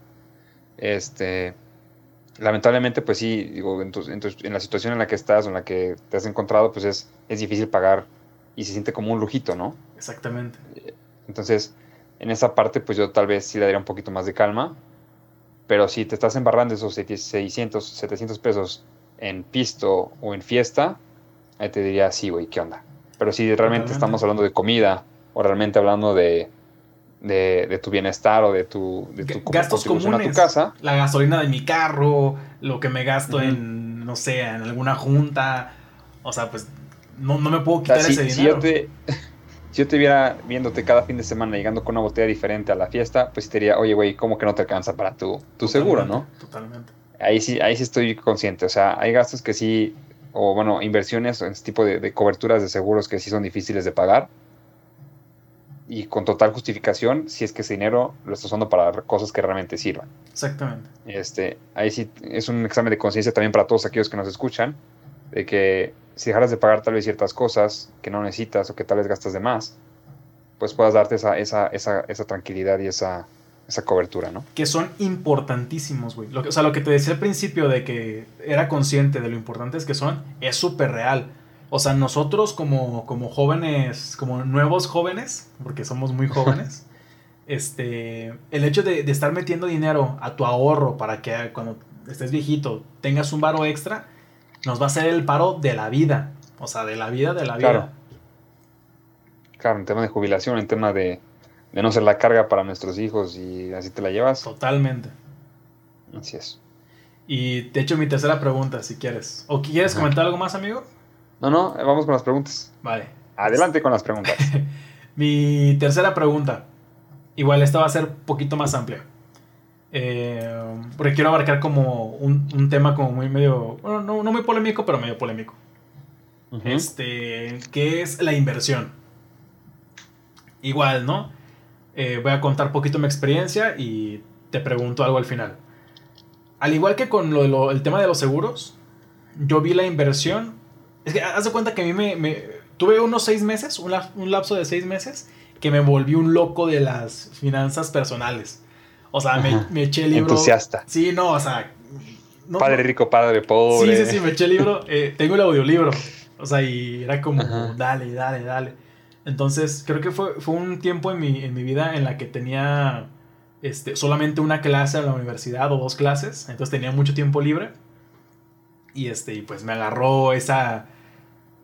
Este, lamentablemente, pues sí, digo, en, en, la situación en la que estás o en la que te has encontrado, pues es, es difícil pagar y se siente como un lujito, ¿no? Exactamente. Entonces, en esa parte, pues yo tal vez sí le daría un poquito más de calma, pero si te estás embarrando esos 600, 700 pesos en pisto o en fiesta, ahí te diría, sí, güey, ¿qué onda? Pero si realmente estamos hablando de comida o realmente hablando de de, tu bienestar o de tu, de tu gastos comunes, a tu casa. La gasolina de mi carro, lo que me gasto en, no sé, en alguna junta. O sea, pues no, me puedo quitar ese dinero. Si yo, te, si yo te viera viéndote cada fin de semana llegando con una botella diferente a la fiesta, pues te diría, oye, güey, ¿cómo que no te alcanza para tu, tu seguro, no? Totalmente. Ahí sí, ahí sí estoy consciente. O sea, hay gastos que sí, o bueno, inversiones en este tipo de, de coberturas de seguros que sí son difíciles de pagar y con total justificación si es que ese dinero lo estás usando para cosas que realmente sirvan. Exactamente. Este, ahí sí es un examen de conciencia también para todos aquellos que nos escuchan, de que si dejaras de pagar tal vez ciertas cosas que no necesitas o que tal vez gastas de más, pues puedas darte esa, esa, esa, esa tranquilidad y esa, esa cobertura, ¿no? Que son importantísimos, güey. o sea, lo que te decía al principio de que era consciente de lo importantes que son, es súper real. O sea, nosotros como, como jóvenes, como nuevos jóvenes, porque somos muy jóvenes, este, el hecho de, estar metiendo dinero a tu ahorro para que cuando estés viejito tengas un varo extra, nos va a ser el paro de la vida. O sea, de la vida, de la vida. Claro, claro en tema de jubilación, en tema de, no ser la carga para nuestros hijos y así te la llevas. Totalmente. Así es. Y de hecho mi tercera pregunta, si quieres. ¿O quieres comentar algo más, amigo? No, no, vamos con las preguntas. Vale. Adelante con las preguntas. Mi tercera pregunta. Igual esta va a ser un poquito más amplia. Eh, porque quiero abarcar como un, tema como muy medio, bueno, no, no, muy polémico, pero medio polémico. Este, ¿qué es la inversión? Igual, ¿no? Eh, voy a contar un poquito mi experiencia y te pregunto algo al final. Al igual que con lo, el tema de los seguros, yo vi la inversión es que haz de cuenta que a mí me, tuve unos seis meses, un, lapso de seis meses, que me volví un loco de las finanzas personales. O sea, me, eché el libro. Entusiasta. Sí, no, o sea. padre rico, padre pobre. Sí, sí, sí, me eché el libro. Eh, tengo el audiolibro. O sea, y era como, dale, dale, dale. Entonces, creo que fue, fue un tiempo en mi, en mi vida en la que tenía este, solamente una clase en la universidad o dos clases. Entonces tenía mucho tiempo libre. Y este, y pues me agarró esa,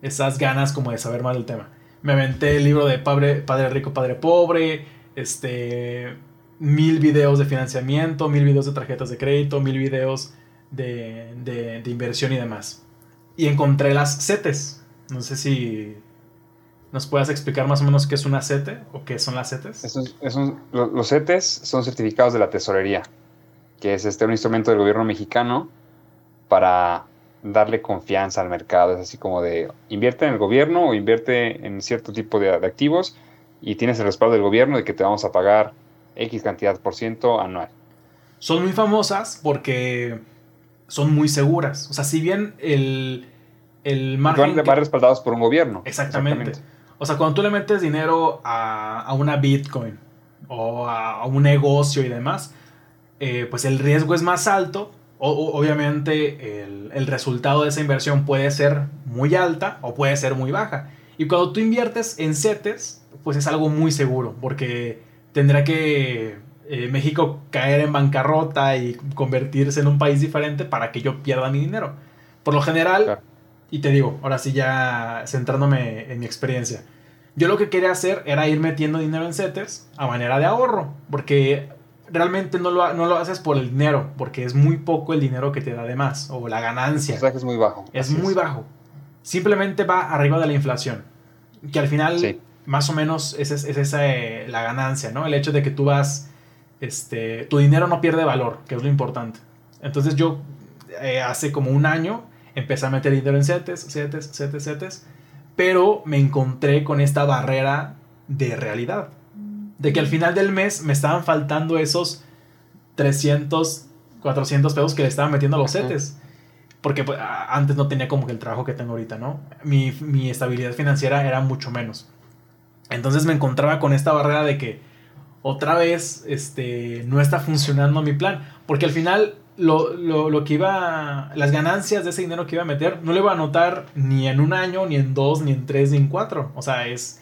esas ganas como de saber más del tema. Me aventé el libro de Padre, Padre Rico, Padre Pobre. este, mil videos de financiamiento, mil videos de tarjetas de crédito, mil videos de, de, inversión y demás. Y encontré las CETES. No sé si nos puedas explicar más o menos qué es una CETE o qué son las CETES. los CETES son certificados de la tesorería, que es este, un instrumento del gobierno mexicano para darle confianza al mercado. Es así como de invierte en el gobierno o invierte en cierto tipo de, de activos y tienes el respaldo del gobierno de que te vamos a pagar X cantidad por ciento anual. Son muy famosas porque son muy seguras. O sea, si bien el, el margen... Van, respaldados por un gobierno. Exactamente. O sea, cuando tú le metes dinero a, a una Bitcoin o a, un negocio y demás, eh, pues el riesgo es más alto. O, obviamente el, el, resultado de esa inversión puede ser muy alta o puede ser muy baja. Y cuando tú inviertes en CETES, pues es algo muy seguro, porque tendrá que eh, México caer en bancarrota y convertirse en un país diferente para que yo pierda mi dinero. Por lo general, y te digo, ahora sí ya centrándome en mi experiencia, yo lo que quería hacer era ir metiendo dinero en CETES a manera de ahorro, porque realmente no lo, no lo haces por el dinero, porque es muy poco el dinero que te da de más, o la ganancia. Que es muy bajo. Es muy bajo. Simplemente va arriba de la inflación, que al final más o menos es, es, esa eh, la ganancia, ¿no? El hecho de que tú vas este, tu dinero no pierde valor, que es lo importante. Entonces yo eh, hace como un año empecé a meter dinero en CETES, CETES, CETES, CETES, pero me encontré con esta barrera de realidad. De que al final del mes me estaban faltando esos 300, 400 pesos que le estaban metiendo a los CETES. Porque pues, antes no tenía como que el trabajo que tengo ahorita, ¿no? Mi, mi estabilidad financiera era mucho menos. Entonces me encontraba con esta barrera de que otra vez este, no está funcionando mi plan. Porque al final lo, que iba, las ganancias de ese dinero que iba a meter, no le iba a notar ni en un año, ni en dos, ni en tres, ni en cuatro. O sea, es,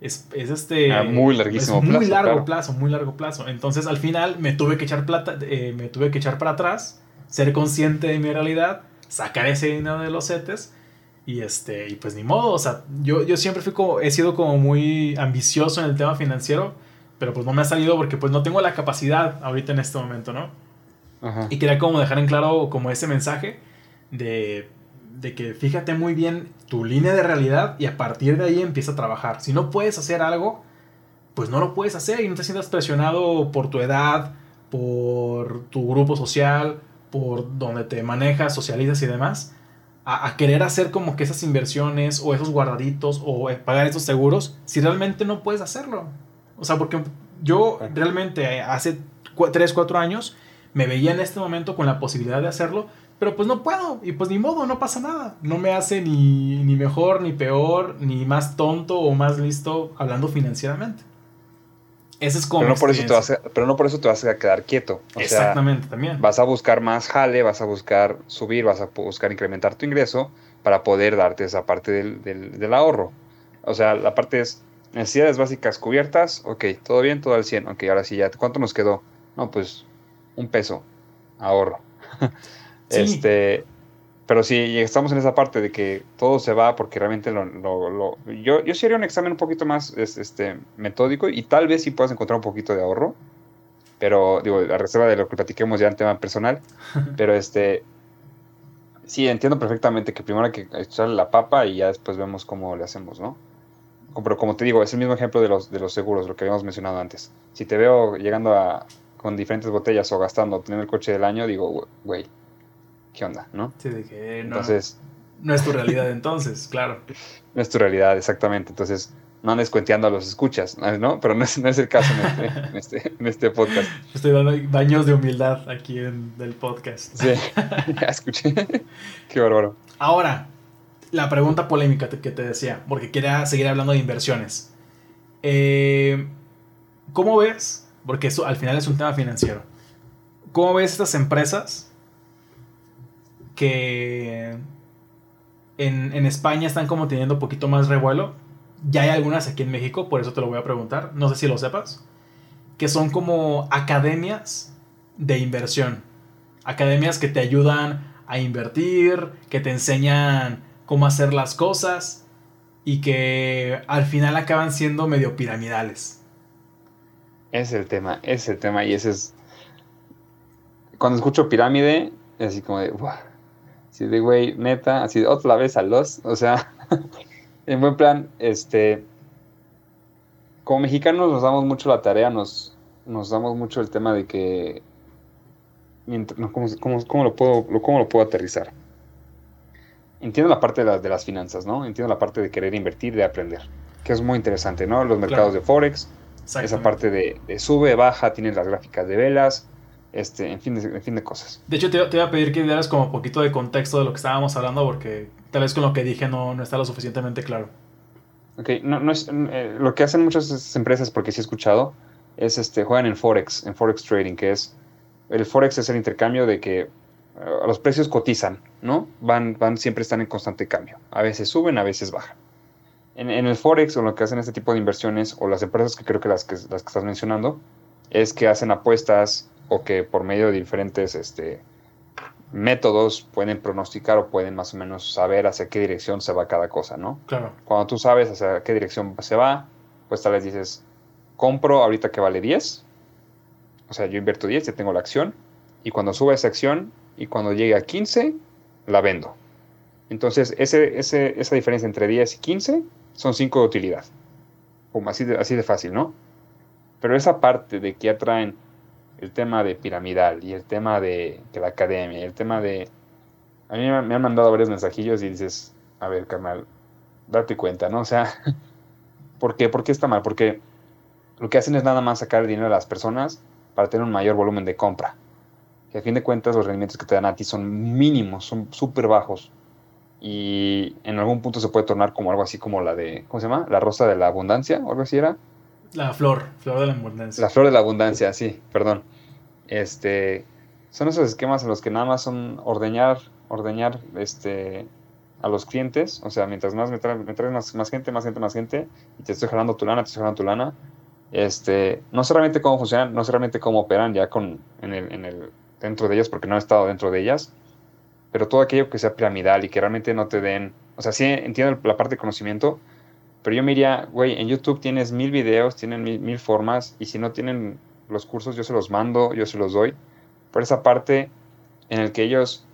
es, este... Ah, muy larguísimo Muy largo plazo, muy largo plazo. Entonces al final me tuve que echar plata, eh, me tuve que echar para atrás, ser consciente de mi realidad, sacar ese dinero de los CETES. Y este, y pues ni modo, o sea, yo, yo siempre fui como, he sido como muy ambicioso en el tema financiero pero pues no me ha salido porque pues no tengo la capacidad ahorita en este momento, ¿no? Y quería como dejar en claro como ese mensaje de, de que fíjate muy bien tu línea de realidad y a partir de ahí empieza a trabajar. Si no puedes hacer algo, pues no lo puedes hacer y no te sientas presionado por tu edad, por tu grupo social, por donde te manejas, socializas y demás, a, a, querer hacer como que esas inversiones o esos guardaditos o pagar esos seguros si realmente no puedes hacerlo. O sea, porque yo realmente hace 3, 4 años me veía en este momento con la posibilidad de hacerlo, pero pues no puedo y pues ni modo, no pasa nada. No me hace ni, ni mejor, ni peor, ni más tonto o más listo hablando financieramente. Ese es como... Pero no, por eso te vas a, pero no por eso te vas a quedar quieto. Exactamente, también. Vas a buscar más jale, vas a buscar subir, vas a buscar incrementar tu ingreso para poder darte esa parte del, del, del ahorro. O sea, la parte es Necesidades básicas cubiertas, ok, todo bien, todo al 100. Ok, ahora sí ya, ¿cuánto nos quedó? No, pues un peso, ahorro. Este, pero sí, estamos en esa parte de que todo se va porque realmente lo, lo, yo, yo sí haría un examen un poquito más este, metódico y tal vez sí puedas encontrar un poquito de ahorro, pero digo, a reserva de lo que platiquemos ya en tema personal, pero este, sí, entiendo perfectamente que primero hay que echarle la papa y ya después vemos cómo le hacemos, ¿no? pero como te digo, es el mismo ejemplo de los, de los seguros, lo que habíamos mencionado antes. Si te veo llegando a, con diferentes botellas o gastando, teniendo el coche del año, digo, güey, ¿qué onda? ¿No? Sí, de que no, entonces, no es tu realidad entonces, claro. No es tu realidad, exactamente. Entonces, no andes cuenteando a los escuchas, ¿no? Pero no es, no es el caso en este, en este, en este podcast. Estoy dando baños de humildad aquí en el podcast. Sí, ya escuché. Qué bárbaro. Ahora, la pregunta polémica que te decía, porque quería seguir hablando de inversiones. Eh, ¿Cómo ves? Porque eso al final es un tema financiero. ¿Cómo ves estas empresas que en, en España están como teniendo un poquito más revuelo? Ya hay algunas aquí en México, por eso te lo voy a preguntar. No sé si lo sepas. Que son como academias de inversión. Academias que te ayudan a invertir, que te enseñan cómo hacer las cosas y que al final acaban siendo medio piramidales. es el tema, es el tema y ese es... Cuando escucho pirámide, es así como de, ¡buah! Así de, güey, neta, así de otra vez a los, o sea, en buen plan, este, como mexicanos nos damos mucho la tarea, nos, nos damos mucho el tema de que, ¿cómo, lo, puedo, ¿cómo lo puedo aterrizar? Entiendo la parte de las, de las finanzas, ¿no? Entiendo la parte de querer invertir, de aprender, que es muy interesante, ¿no? Los mercados de Forex, esa parte de, sube, baja, tienen las gráficas de velas, este, en fin de, en fin de cosas. De hecho, te, te, iba a pedir que dieras como un poquito de contexto de lo que estábamos hablando, porque tal vez con lo que dije no, no está lo suficientemente claro. Ok, no, no es, eh, lo que hacen muchas empresas, porque sí he escuchado, es este, juegan en Forex, en Forex Trading, que es, el Forex es el intercambio de que eh, los precios cotizan, ¿no? Van, van, siempre están en constante cambio. A veces suben, a veces bajan en, el Forex o lo que hacen este tipo de inversiones o las empresas que creo que las que, las que estás mencionando es que hacen apuestas o que por medio de diferentes este, métodos pueden pronosticar o pueden más o menos saber hacia qué dirección se va cada cosa, ¿no? Claro. Cuando tú sabes hacia qué dirección se va, pues tal vez dices, compro ahorita que vale 10, o sea, yo invierto 10, ya tengo la acción, y cuando suba esa acción y cuando llegue a 15, la vendo. Entonces, ese, ese, esa diferencia entre 10 y 15 son cinco de utilidad. Como así de, así de fácil, ¿no? Pero esa parte de que ya traen el tema de piramidal y el tema de, la academia y el tema de... A mí me han mandado varios mensajillos y dices, a ver, carnal, date cuenta, ¿no? O sea, ¿por qué? ¿Por qué está mal? Porque lo que hacen es nada más sacar dinero de las personas para tener un mayor volumen de compra. Que a fin de cuentas los rendimientos que te dan a ti son mínimos, son súper bajos y en algún punto se puede tornar como algo así como la de, ¿cómo se llama? La rosa de la abundancia o algo así era. La flor, flor de la abundancia. La flor de la abundancia, sí, perdón. Este, son esos esquemas en los que nada más son ordeñar, ordeñar, este, a los clientes, o sea, mientras más me más, más, gente, más gente, más gente, y te estoy jalando tu lana, te estoy jalando tu lana, este, no sé realmente cómo funcionan, no sé realmente cómo operan ya con, en el, en el, dentro de ellas, porque no he estado dentro de ellas, pero todo aquello que sea piramidal y que realmente no te den, o sea, sí entiendo la parte de conocimiento, pero yo me diría, güey, en YouTube tienes mil videos, tienen mil, formas, y si no tienen los cursos, yo se los mando, yo se los doy. Por esa parte en el que ellos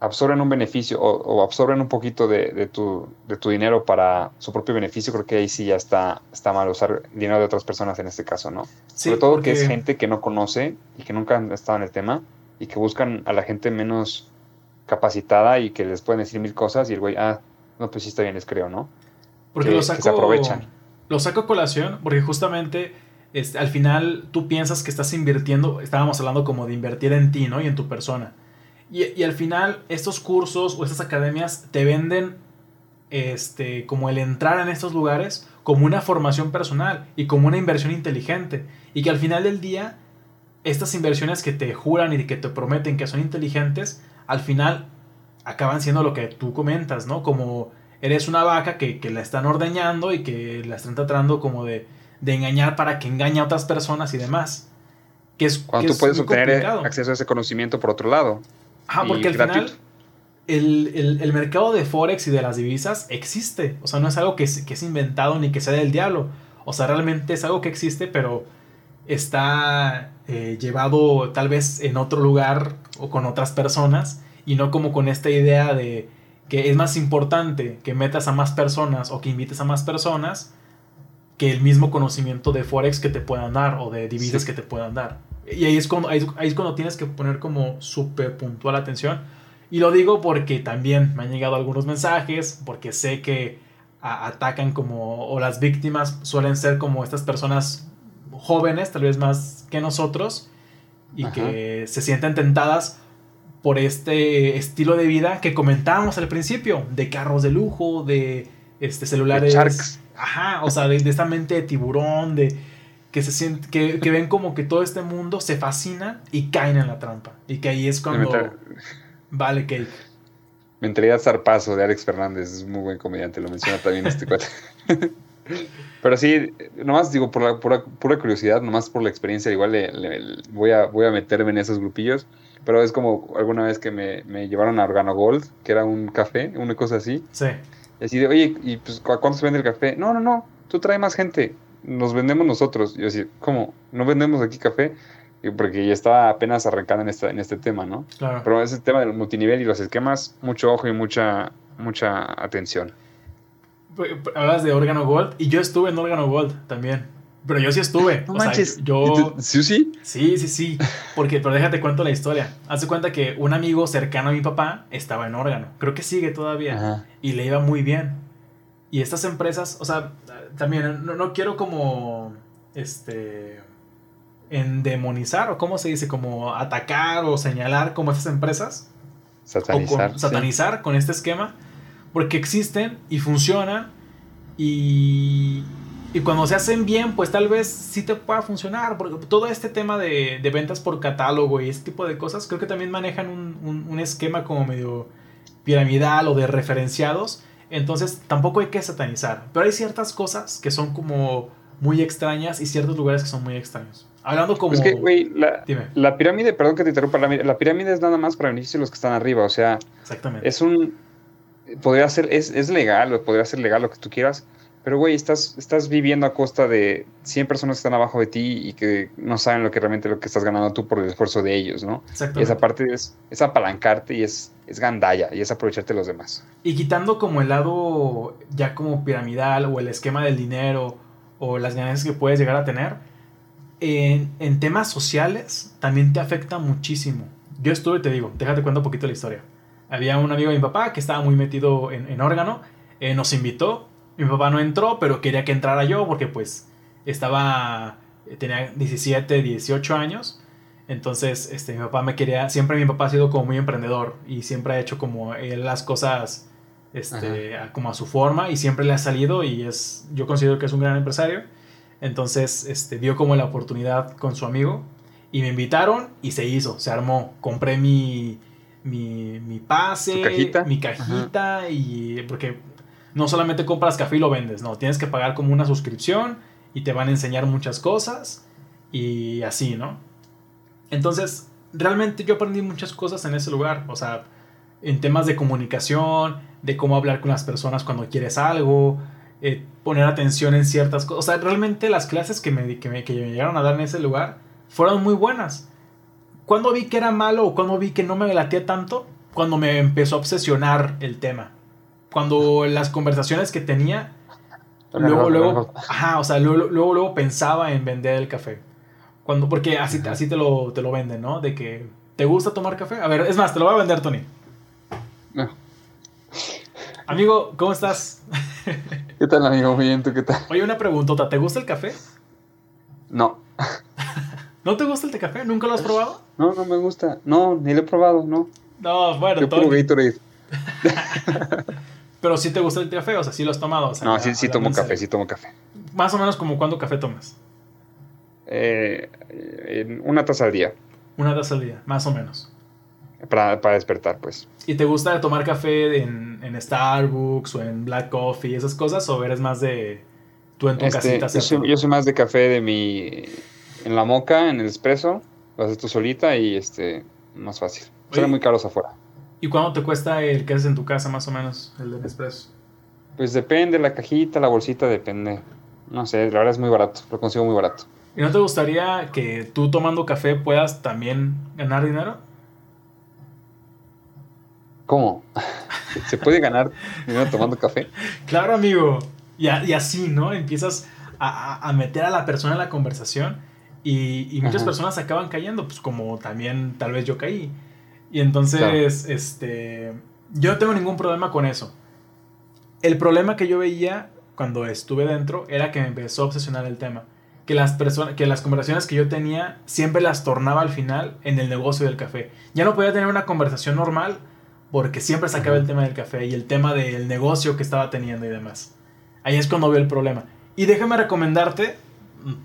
absorben un beneficio o, absorben un poquito de, tu, de, tu, dinero para su propio beneficio, creo que ahí sí ya está, está mal usar dinero de otras personas en este caso, ¿no? Sobre todo que es gente que no conoce y que nunca han estado en el tema y que buscan a la gente menos capacitada y que les pueden decir mil cosas y el güey, ah, no, pues sí está bien, les creo, ¿no? Porque lo saco, se aprovechan. Lo saco a colación porque justamente este, al final tú piensas que estás invirtiendo, estábamos hablando como de invertir en ti, ¿no? Y en tu persona. Y, y al final estos cursos o estas academias te venden este, como el entrar en estos lugares como una formación personal y como una inversión inteligente. Y que al final del día estas inversiones que te juran y que te prometen que son inteligentes, al final acaban siendo lo que tú comentas, ¿no? Como eres una vaca que, la están ordeñando y que la están tratando como de, engañar para que engañe a otras personas y demás. Que es, Cuando tú puedes obtener acceso a ese conocimiento por otro lado. Ajá, porque al final el, el, mercado de Forex y de las divisas existe. O sea, no es algo que que es inventado ni que sea del diablo. O sea, realmente es algo que existe, pero está eh, llevado tal vez en otro lugar o con otras personas y no como con esta idea de que es más importante que metas a más personas o que invites a más personas que el mismo conocimiento de Forex que te puedan dar o de divisas que te puedan dar. Y ahí es cuando, ahí, es cuando tienes que poner como súper puntual atención. Y lo digo porque también me han llegado algunos mensajes, porque sé que atacan como, o las víctimas suelen ser como estas personas jóvenes, tal vez más que nosotros, y que se sienten tentadas por este estilo de vida que comentábamos al principio, de carros de lujo, de este, celulares. Ajá, o sea, de, esta mente de tiburón, de que se siente, que, ven como que todo este mundo se fascina y caen en la trampa. Y que ahí es cuando vale cake. Mentalidad zarpazo de Alex Fernández, es muy buen comediante, lo menciona también este cuate. Pero sí, nomás digo, por la pura, pura curiosidad, nomás por la experiencia, igual le, voy, a, voy a meterme en esos grupillos. Pero es como alguna vez que me, me llevaron a Organo Gold, que era un café, una cosa así. Sí. Y así de, oye, ¿y pues cuánto se vende el café? No, no, no, tú trae más gente. nos vendemos nosotros. Yo decía, ¿cómo? ¿No vendemos aquí café? porque ya estaba apenas arrancando en, esta, en este tema, ¿no? Claro. Pero ese tema del multinivel y los esquemas, mucho ojo y mucha, mucha atención. Hablas de órgano gold y yo estuve en órgano gold también. Pero yo sí estuve. No manches. yo... ¿Sí, sí? Sí, sí, sí. Porque, pero déjate cuento la historia. Hace cuenta que un amigo cercano a mi papá estaba en órgano. Creo que sigue todavía. Y le iba muy bien. Y estas empresas, o sea, también no, no quiero como, este, en demonizar, o cómo se dice, como atacar o señalar como estas empresas. Satanizar. satanizar con este esquema. Porque existen y funcionan. Y, y cuando se hacen bien, pues tal vez sí te pueda funcionar. Porque todo este tema de, de ventas por catálogo y este tipo de cosas, creo que también manejan un, un, un esquema como medio piramidal o de referenciados. Entonces tampoco hay que satanizar. Pero hay ciertas cosas que son como muy extrañas y ciertos lugares que son muy extraños. Hablando como. Es que, güey, la, la, pirámide, perdón que te interrumpa, la, la, pirámide es nada más para beneficio de los que están arriba. O sea, Exactamente. es un. Podría ser, es, es legal, podría ser legal lo que tú quieras, pero, güey, estás, estás viviendo a costa de 100 personas que están abajo de ti y que no saben lo que realmente lo que estás ganando tú por el esfuerzo de ellos, ¿no? Y esa parte es, es apalancarte y es, es gandalla y es aprovecharte de los demás. Y quitando como el lado ya como piramidal o el esquema del dinero o las ganancias que puedes llegar a tener, en, temas sociales también te afecta muchísimo. Yo estuve, te digo, déjate cuento un poquito la historia. Había un amigo de mi papá que estaba muy metido en, órgano, eh, nos invitó, mi papá no entró, pero quería que entrara yo porque pues estaba, tenía 17, 18 años. Entonces, este, mi papá me quería, siempre mi papá ha sido como muy emprendedor y siempre ha hecho como las cosas este, como a su forma y siempre le ha salido y es, yo considero que es un gran empresario. Entonces, este, dio como la oportunidad con su amigo y me invitaron y se hizo, se armó. Compré mi, mi, mi pase, mi cajita y porque no solamente compras café y lo vendes, no, tienes que pagar como una suscripción y te van a enseñar muchas cosas y así, ¿no? Entonces, realmente yo aprendí muchas cosas en ese lugar, o sea, en temas de comunicación, de cómo hablar con las personas cuando quieres algo, eh, poner atención en ciertas cosas. O sea, realmente las clases que me, que me, que me llegaron a dar en ese lugar fueron muy buenas. Cuando vi que era malo o cuando vi que no me latía tanto, cuando me empezó a obsesionar el tema. Cuando las conversaciones que tenía, luego, luego, ajá, o sea, luego, luego, luego pensaba en vender el café. Cuando, porque así, así te, lo, te lo venden, ¿no? De que, ¿te gusta tomar café? A ver, es más, te lo voy a vender, Tony. No. Amigo, ¿cómo estás? ¿Qué tal, amigo? Bien, ¿tú qué tal? Oye, una preguntota. ¿Te gusta el café? No. ¿No te gusta el café? ¿Nunca lo has probado? No, no me gusta. No, ni lo he probado, no. No, bueno, Yo puro Gatorade. Pero sí te gusta el café, o sea, sí lo has tomado. no, sí, sí tomo café, sí tomo café. Más o menos como cuánto café tomas. Eh, una taza al día. Una taza al día, más o menos. Para, despertar, pues. ¿Y te gusta tomar café en, en, Starbucks o en Black Coffee, esas cosas? ¿O eres más de tú en tu este, casita? Yo soy, más de café de mi. en la moca, en el espresso. Lo haces tú solita y este. más fácil. Son muy caros afuera. ¿Y cuánto te cuesta el que haces en tu casa, más o menos, el de espresso? Pues depende, la cajita, la bolsita, depende. No sé, la verdad es muy barato, lo consigo muy barato. ¿Y no te gustaría que tú tomando café puedas también ganar dinero? ¿Cómo? ¿Se puede ganar dinero tomando café? Claro, amigo. Y, así, ¿no? Empiezas a, meter a la persona en la conversación y, muchas personas acaban cayendo, pues como también tal vez yo caí. Y entonces, este, yo no tengo ningún problema con eso. El problema que yo veía cuando estuve dentro era que me empezó a obsesionar el tema. Que las, personas, que las conversaciones que yo tenía siempre las tornaba al final en el negocio del café. Ya no podía tener una conversación normal porque siempre sacaba el tema del café y el tema del negocio que estaba teniendo y demás. Ahí es cuando veo el problema. Y déjame recomendarte,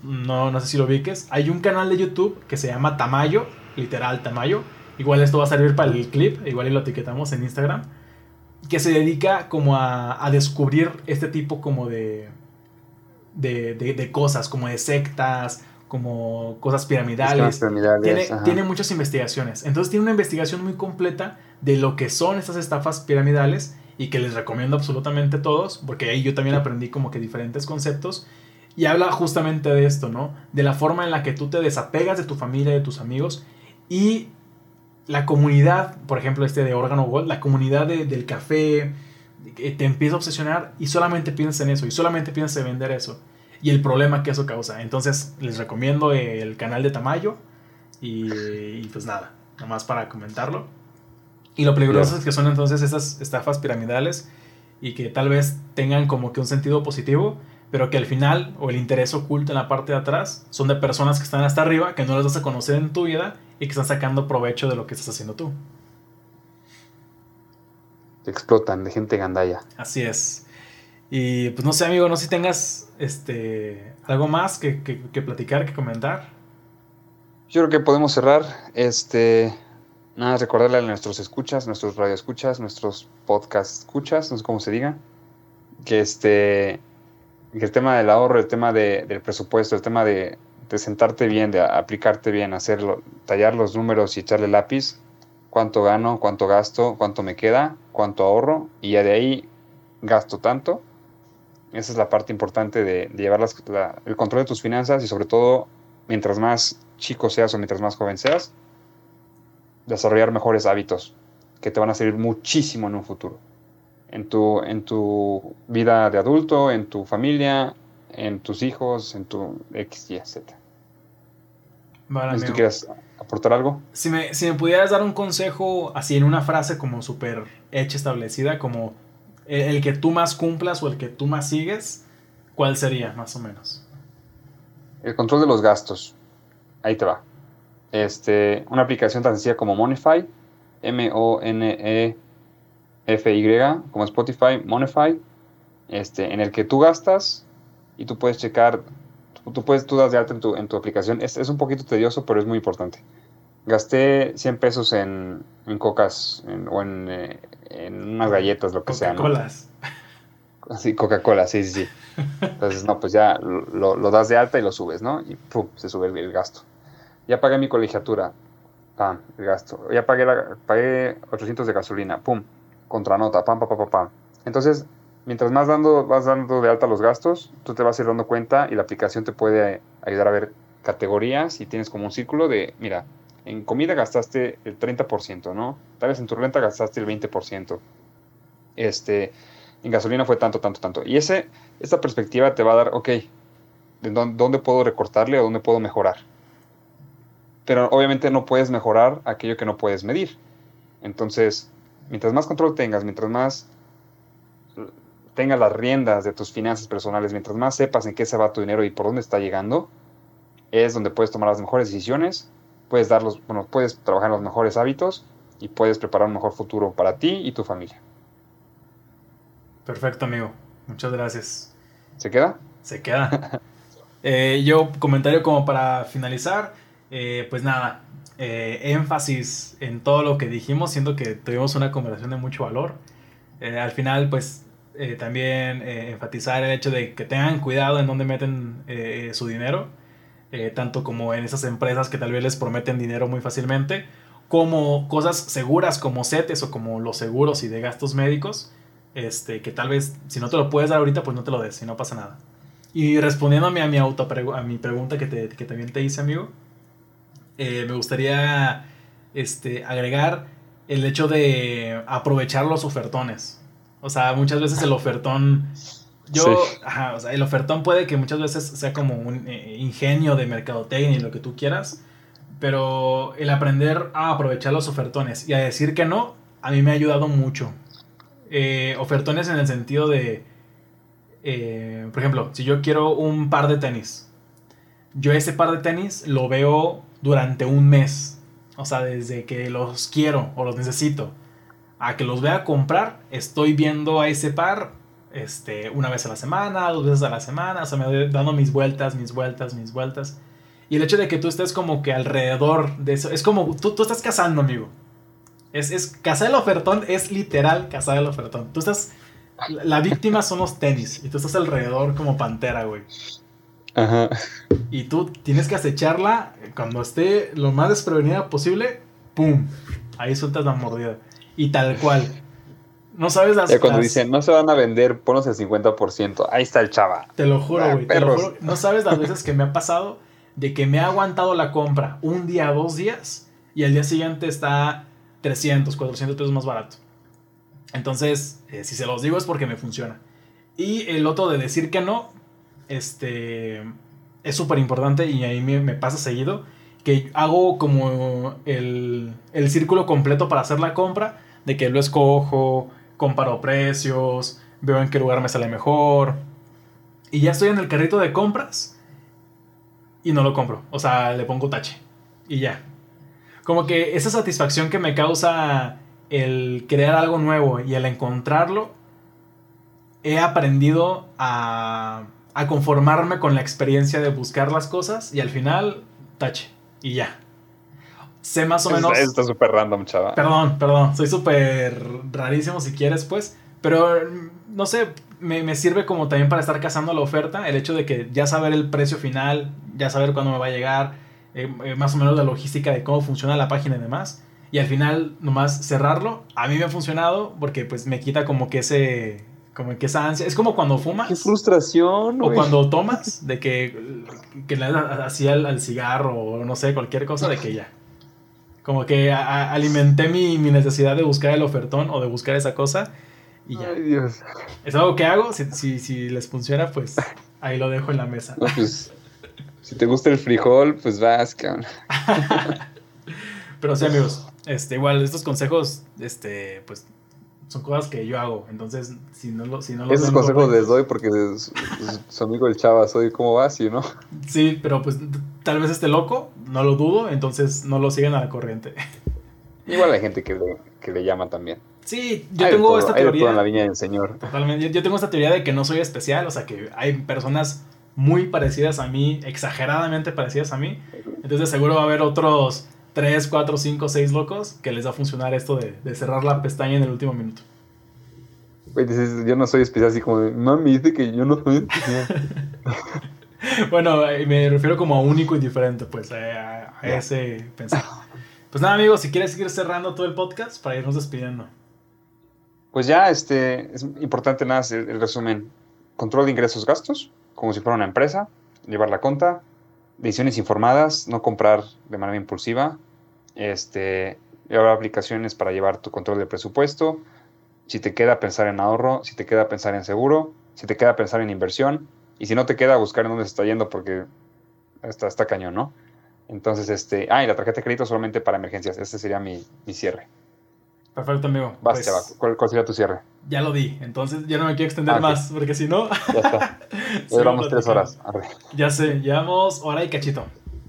no, no sé si lo viques, hay un canal de YouTube que se llama Tamayo, literal Tamayo. Igual esto va a servir para el clip, igual y lo etiquetamos en Instagram. Que se dedica como a, a descubrir este tipo como de, de, de, cosas, como de sectas, como cosas piramidales. tiene, tiene, muchas investigaciones. Entonces tiene una investigación muy completa de lo que son estas estafas piramidales y que les recomiendo absolutamente todos, porque ahí yo también aprendí como que diferentes conceptos. Y habla justamente de esto, ¿no? De la forma en la que tú te desapegas de tu familia, de tus amigos y la comunidad, por ejemplo, este de órgano Gold, la comunidad del café, te empieza a obsesionar y solamente piensas en eso y solamente piensas en vender eso y el problema que eso causa. Entonces les recomiendo el canal de Tamayo y, pues nada, nomás para comentarlo. Y lo peligroso es que son entonces esas estafas piramidales y que tal vez tengan como que un sentido positivo, pero que al final o el interés oculto en la parte de atrás son de personas que están hasta arriba, que no las vas a conocer en tu vida y que están sacando provecho de lo que estás haciendo tú. Te explotan de gente gandalla. Así es. Y pues no sé, amigo, no sé si tengas este, algo más que, que, platicar, que comentar. Yo creo que podemos cerrar. Este, nada, recordarle a nuestros escuchas, nuestros radioescuchas, nuestros podcast escuchas, no sé cómo se diga, que este el tema del ahorro, el tema de, del presupuesto, el tema de, de, sentarte bien, de aplicarte bien, hacerlo, tallar los números y echarle lápiz, cuánto gano, cuánto gasto, cuánto me queda, cuánto ahorro, y ya de ahí gasto tanto esa es la parte importante de, llevar el control de tus finanzas y sobre todo, mientras más chico seas o mientras más joven seas, desarrollar mejores hábitos que te van a servir muchísimo en un futuro. En tu, en tu vida de adulto, en tu familia, en tus hijos, en tu X, Y, Z. Vale, si tú quieres aportar algo. Si me, si me pudieras dar un consejo así en una frase como súper hecha, establecida, como el, que tú más cumplas o el que tú más sigues, ¿cuál sería más o menos? El control de los gastos. Ahí te va. Este, una aplicación tan sencilla como Monify, M-O-N-E-F-Y, como Spotify, Monify, este, en el que tú gastas y tú puedes checar, tú, puedes, tú das de alta en tu, en tu aplicación. Es, es, un poquito tedioso, pero es muy importante. Gasté 100 pesos en, en cocas o en, eh, en unas galletas, lo que sea. Coca-Colas. Sí, Coca-Cola, sí, sí, sí. Entonces, no, pues ya lo, lo, das de alta y lo subes, ¿no? Y pum, se sube el, gasto. Ya pagué mi colegiatura, pam, el gasto. Ya pagué, la, pagué 800 de gasolina, pum, contranota, pam, pam, pam, pam. Entonces, mientras más dando, vas dando de alta los gastos, tú te vas a ir dando cuenta y la aplicación te puede ayudar a ver categorías y tienes como un círculo de, mira, en comida gastaste el 30%, ¿no? Tal vez en tu renta gastaste el 20%. Este, en gasolina fue tanto, tanto, tanto. Y ese, perspectiva te va a dar, ok, ¿de dónde, puedo recortarle o dónde puedo mejorar? Pero obviamente no puedes mejorar aquello que no puedes medir. Entonces, mientras más control tengas, mientras más tengas las riendas de tus finanzas personales, mientras más sepas en qué se va tu dinero y por dónde está llegando, es donde puedes tomar las mejores decisiones puedes dar bueno, puedes trabajar en los mejores hábitos y puedes preparar un mejor futuro para ti y tu familia. Perfecto, amigo. Muchas gracias. ¿Se queda? Se queda. Eh, yo, comentario como para finalizar, eh, pues nada, eh, énfasis en todo lo que dijimos, siendo que tuvimos una conversación de mucho valor. al final, pues también enfatizar el hecho de que tengan cuidado en dónde meten su dinero eh, tanto como en esas empresas que tal vez les prometen dinero muy fácilmente, como cosas seguras como CETES o como los seguros y de gastos médicos, este, que tal vez si no te lo puedes dar ahorita, pues no te lo des y no pasa nada. Y respondiéndome a mi, auto, a mi pregunta que, te, que también te hice, amigo, eh, me gustaría este, agregar el hecho de aprovechar los ofertones. O sea, muchas veces el ofertón yo, ajá, o sea, el ofertón puede que muchas veces sea como un eh, ingenio de mercadotecnia y lo que tú quieras, pero el aprender a aprovechar los ofertones y a decir que no, a mí me ha ayudado mucho. Eh, ofertones en el sentido de, eh, por ejemplo, si yo quiero un par de tenis, yo ese par de tenis lo veo durante un mes, o sea, desde que los quiero o los necesito a que los vea a comprar, estoy viendo a ese par este, una vez a la semana, dos veces a la semana, o sea, me voy dando mis vueltas, mis vueltas, mis vueltas. Y el hecho de que tú estés como que alrededor de eso, es como, tú, tú estás cazando, amigo. Es, es, cazar el ofertón es literal cazar el ofertón. Tú estás, la, víctima son los tenis y tú estás alrededor como pantera, güey. Ajá. Y tú tienes que acecharla cuando esté lo más desprevenida posible, ¡pum! Ahí sueltas la mordida. Y tal cual No sabes las. Ya cuando las- dicen, no se van a vender, ponos el 50%. Ahí está el chava. Te lo juro, Ah, güey. te lo perros. juro. No sabes las veces que me ha pasado de que me ha aguantado la compra un día, dos días, y al día siguiente está 300, 400 pesos más barato. Entonces, eh, si se los digo es porque me funciona. Y el otro de decir que no, este, es súper importante y ahí me, me pasa seguido, que hago como el, el círculo completo para hacer la compra, de que lo escojo, comparo precios, veo en qué lugar me sale mejor, y ya estoy en el carrito de compras y no lo compro. O sea, le pongo tache. Y ya. Como que esa satisfacción que me causa el crear algo nuevo y el encontrarlo, he aprendido a, a conformarme con la experiencia de buscar las cosas y al final, tache. Y ya. Sé más o menos... está- súper random, chava. Perdón, perdón, soy súper rarísimo si quieres, pues. Pero, no sé, me, me sirve como también para estar cazando la oferta, el hecho de que ya saber el precio final, ya saber cuándo me va a llegar, eh, eh, más o menos la logística de cómo funciona la página y demás. Y al final, nomás cerrarlo, a mí me ha funcionado porque pues me quita como que ese, como que esa ansia. Es como cuando fumas. Qué frustración, O cuando tomas, de que, que le das así al, al cigarro o no sé, cualquier cosa, de que ya. Como que a- a- alimenté mi, mi necesidad de buscar el ofertón o de buscar esa cosa y ya. Ay, Dios. Es algo que hago, si, si, si les funciona, pues ahí lo dejo en la mesa. No, pues, si te gusta el frijol, pues vas, cabrón. Pero sí, amigos, este, igual estos consejos, este, pues son cosas que yo hago. Entonces, si no, lo, si no Esos consejos les correctos- doy porque su, amigo el chava soy. ¿Cómo vas? ¿Y no? Sí, pero pues tal vez esté loco, no lo dudo, entonces no lo sigan a la corriente. Igual hay gente que le, que le llama también. Sí, yo Hay tengo todo, esta teoría. en la viña del señor. Totalmente. Yo, yo tengo esta teoría de que no soy especial, o sea que hay personas muy parecidas a mí, exageradamente parecidas a mí. Entonces seguro va a haber otros 3, 4, 5, 6 locos que les va a funcionar esto de, de cerrar la pestaña en el último minuto. Güey, dices, yo no soy especial, así como, de, mami, dice que yo no soy especial. Bueno, eh, me refiero como a único y diferente, pues eh, a, a ese pensar. Pues nada, amigos, si quieres seguir cerrando todo el podcast para irnos despidiendo. Pues ya, este, es importante nada, el, el resumen. Control de ingresos gastos, como si fuera una empresa, llevar la cuenta, decisiones informadas, no comprar de manera impulsiva, este, llevar aplicaciones para llevar tu control de presupuesto, si te queda pensar en ahorro, si te queda pensar en seguro, si te queda pensar en inversión, y si no te queda buscar en dónde se está yendo porque está, está cañón, ¿no? Entonces, este, ah, y la tarjeta de crédito solamente para emergencias, ese sería mi, mi cierre. Perfecto, amigo. Vas, Pues, ¿cuál, cuál sería tu cierre? ya lo di, entonces ya no me quiero extender Ah, más, porque si no... Ya está. Ya llevamos tres horas. Arre. Ya sé, llevamos hora y cachito.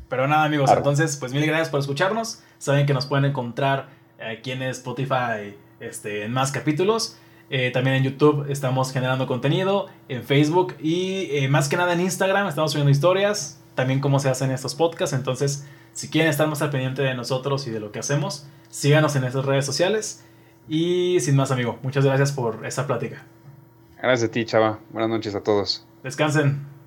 Pero nada, amigos, entonces, pues mil gracias por escucharnos. Saben que nos pueden encontrar aquí en Spotify este, en más capítulos. Eh, también en YouTube estamos generando contenido, en Facebook y eh, más que nada en Instagram estamos subiendo historias, también cómo se hacen estos podcasts. Entonces, si quieren estar más al pendiente de nosotros y de lo que hacemos, síganos en nuestras redes sociales. Y sin más, amigo, muchas gracias por esta plática. Gracias a ti, chava. Buenas noches a todos. Descansen.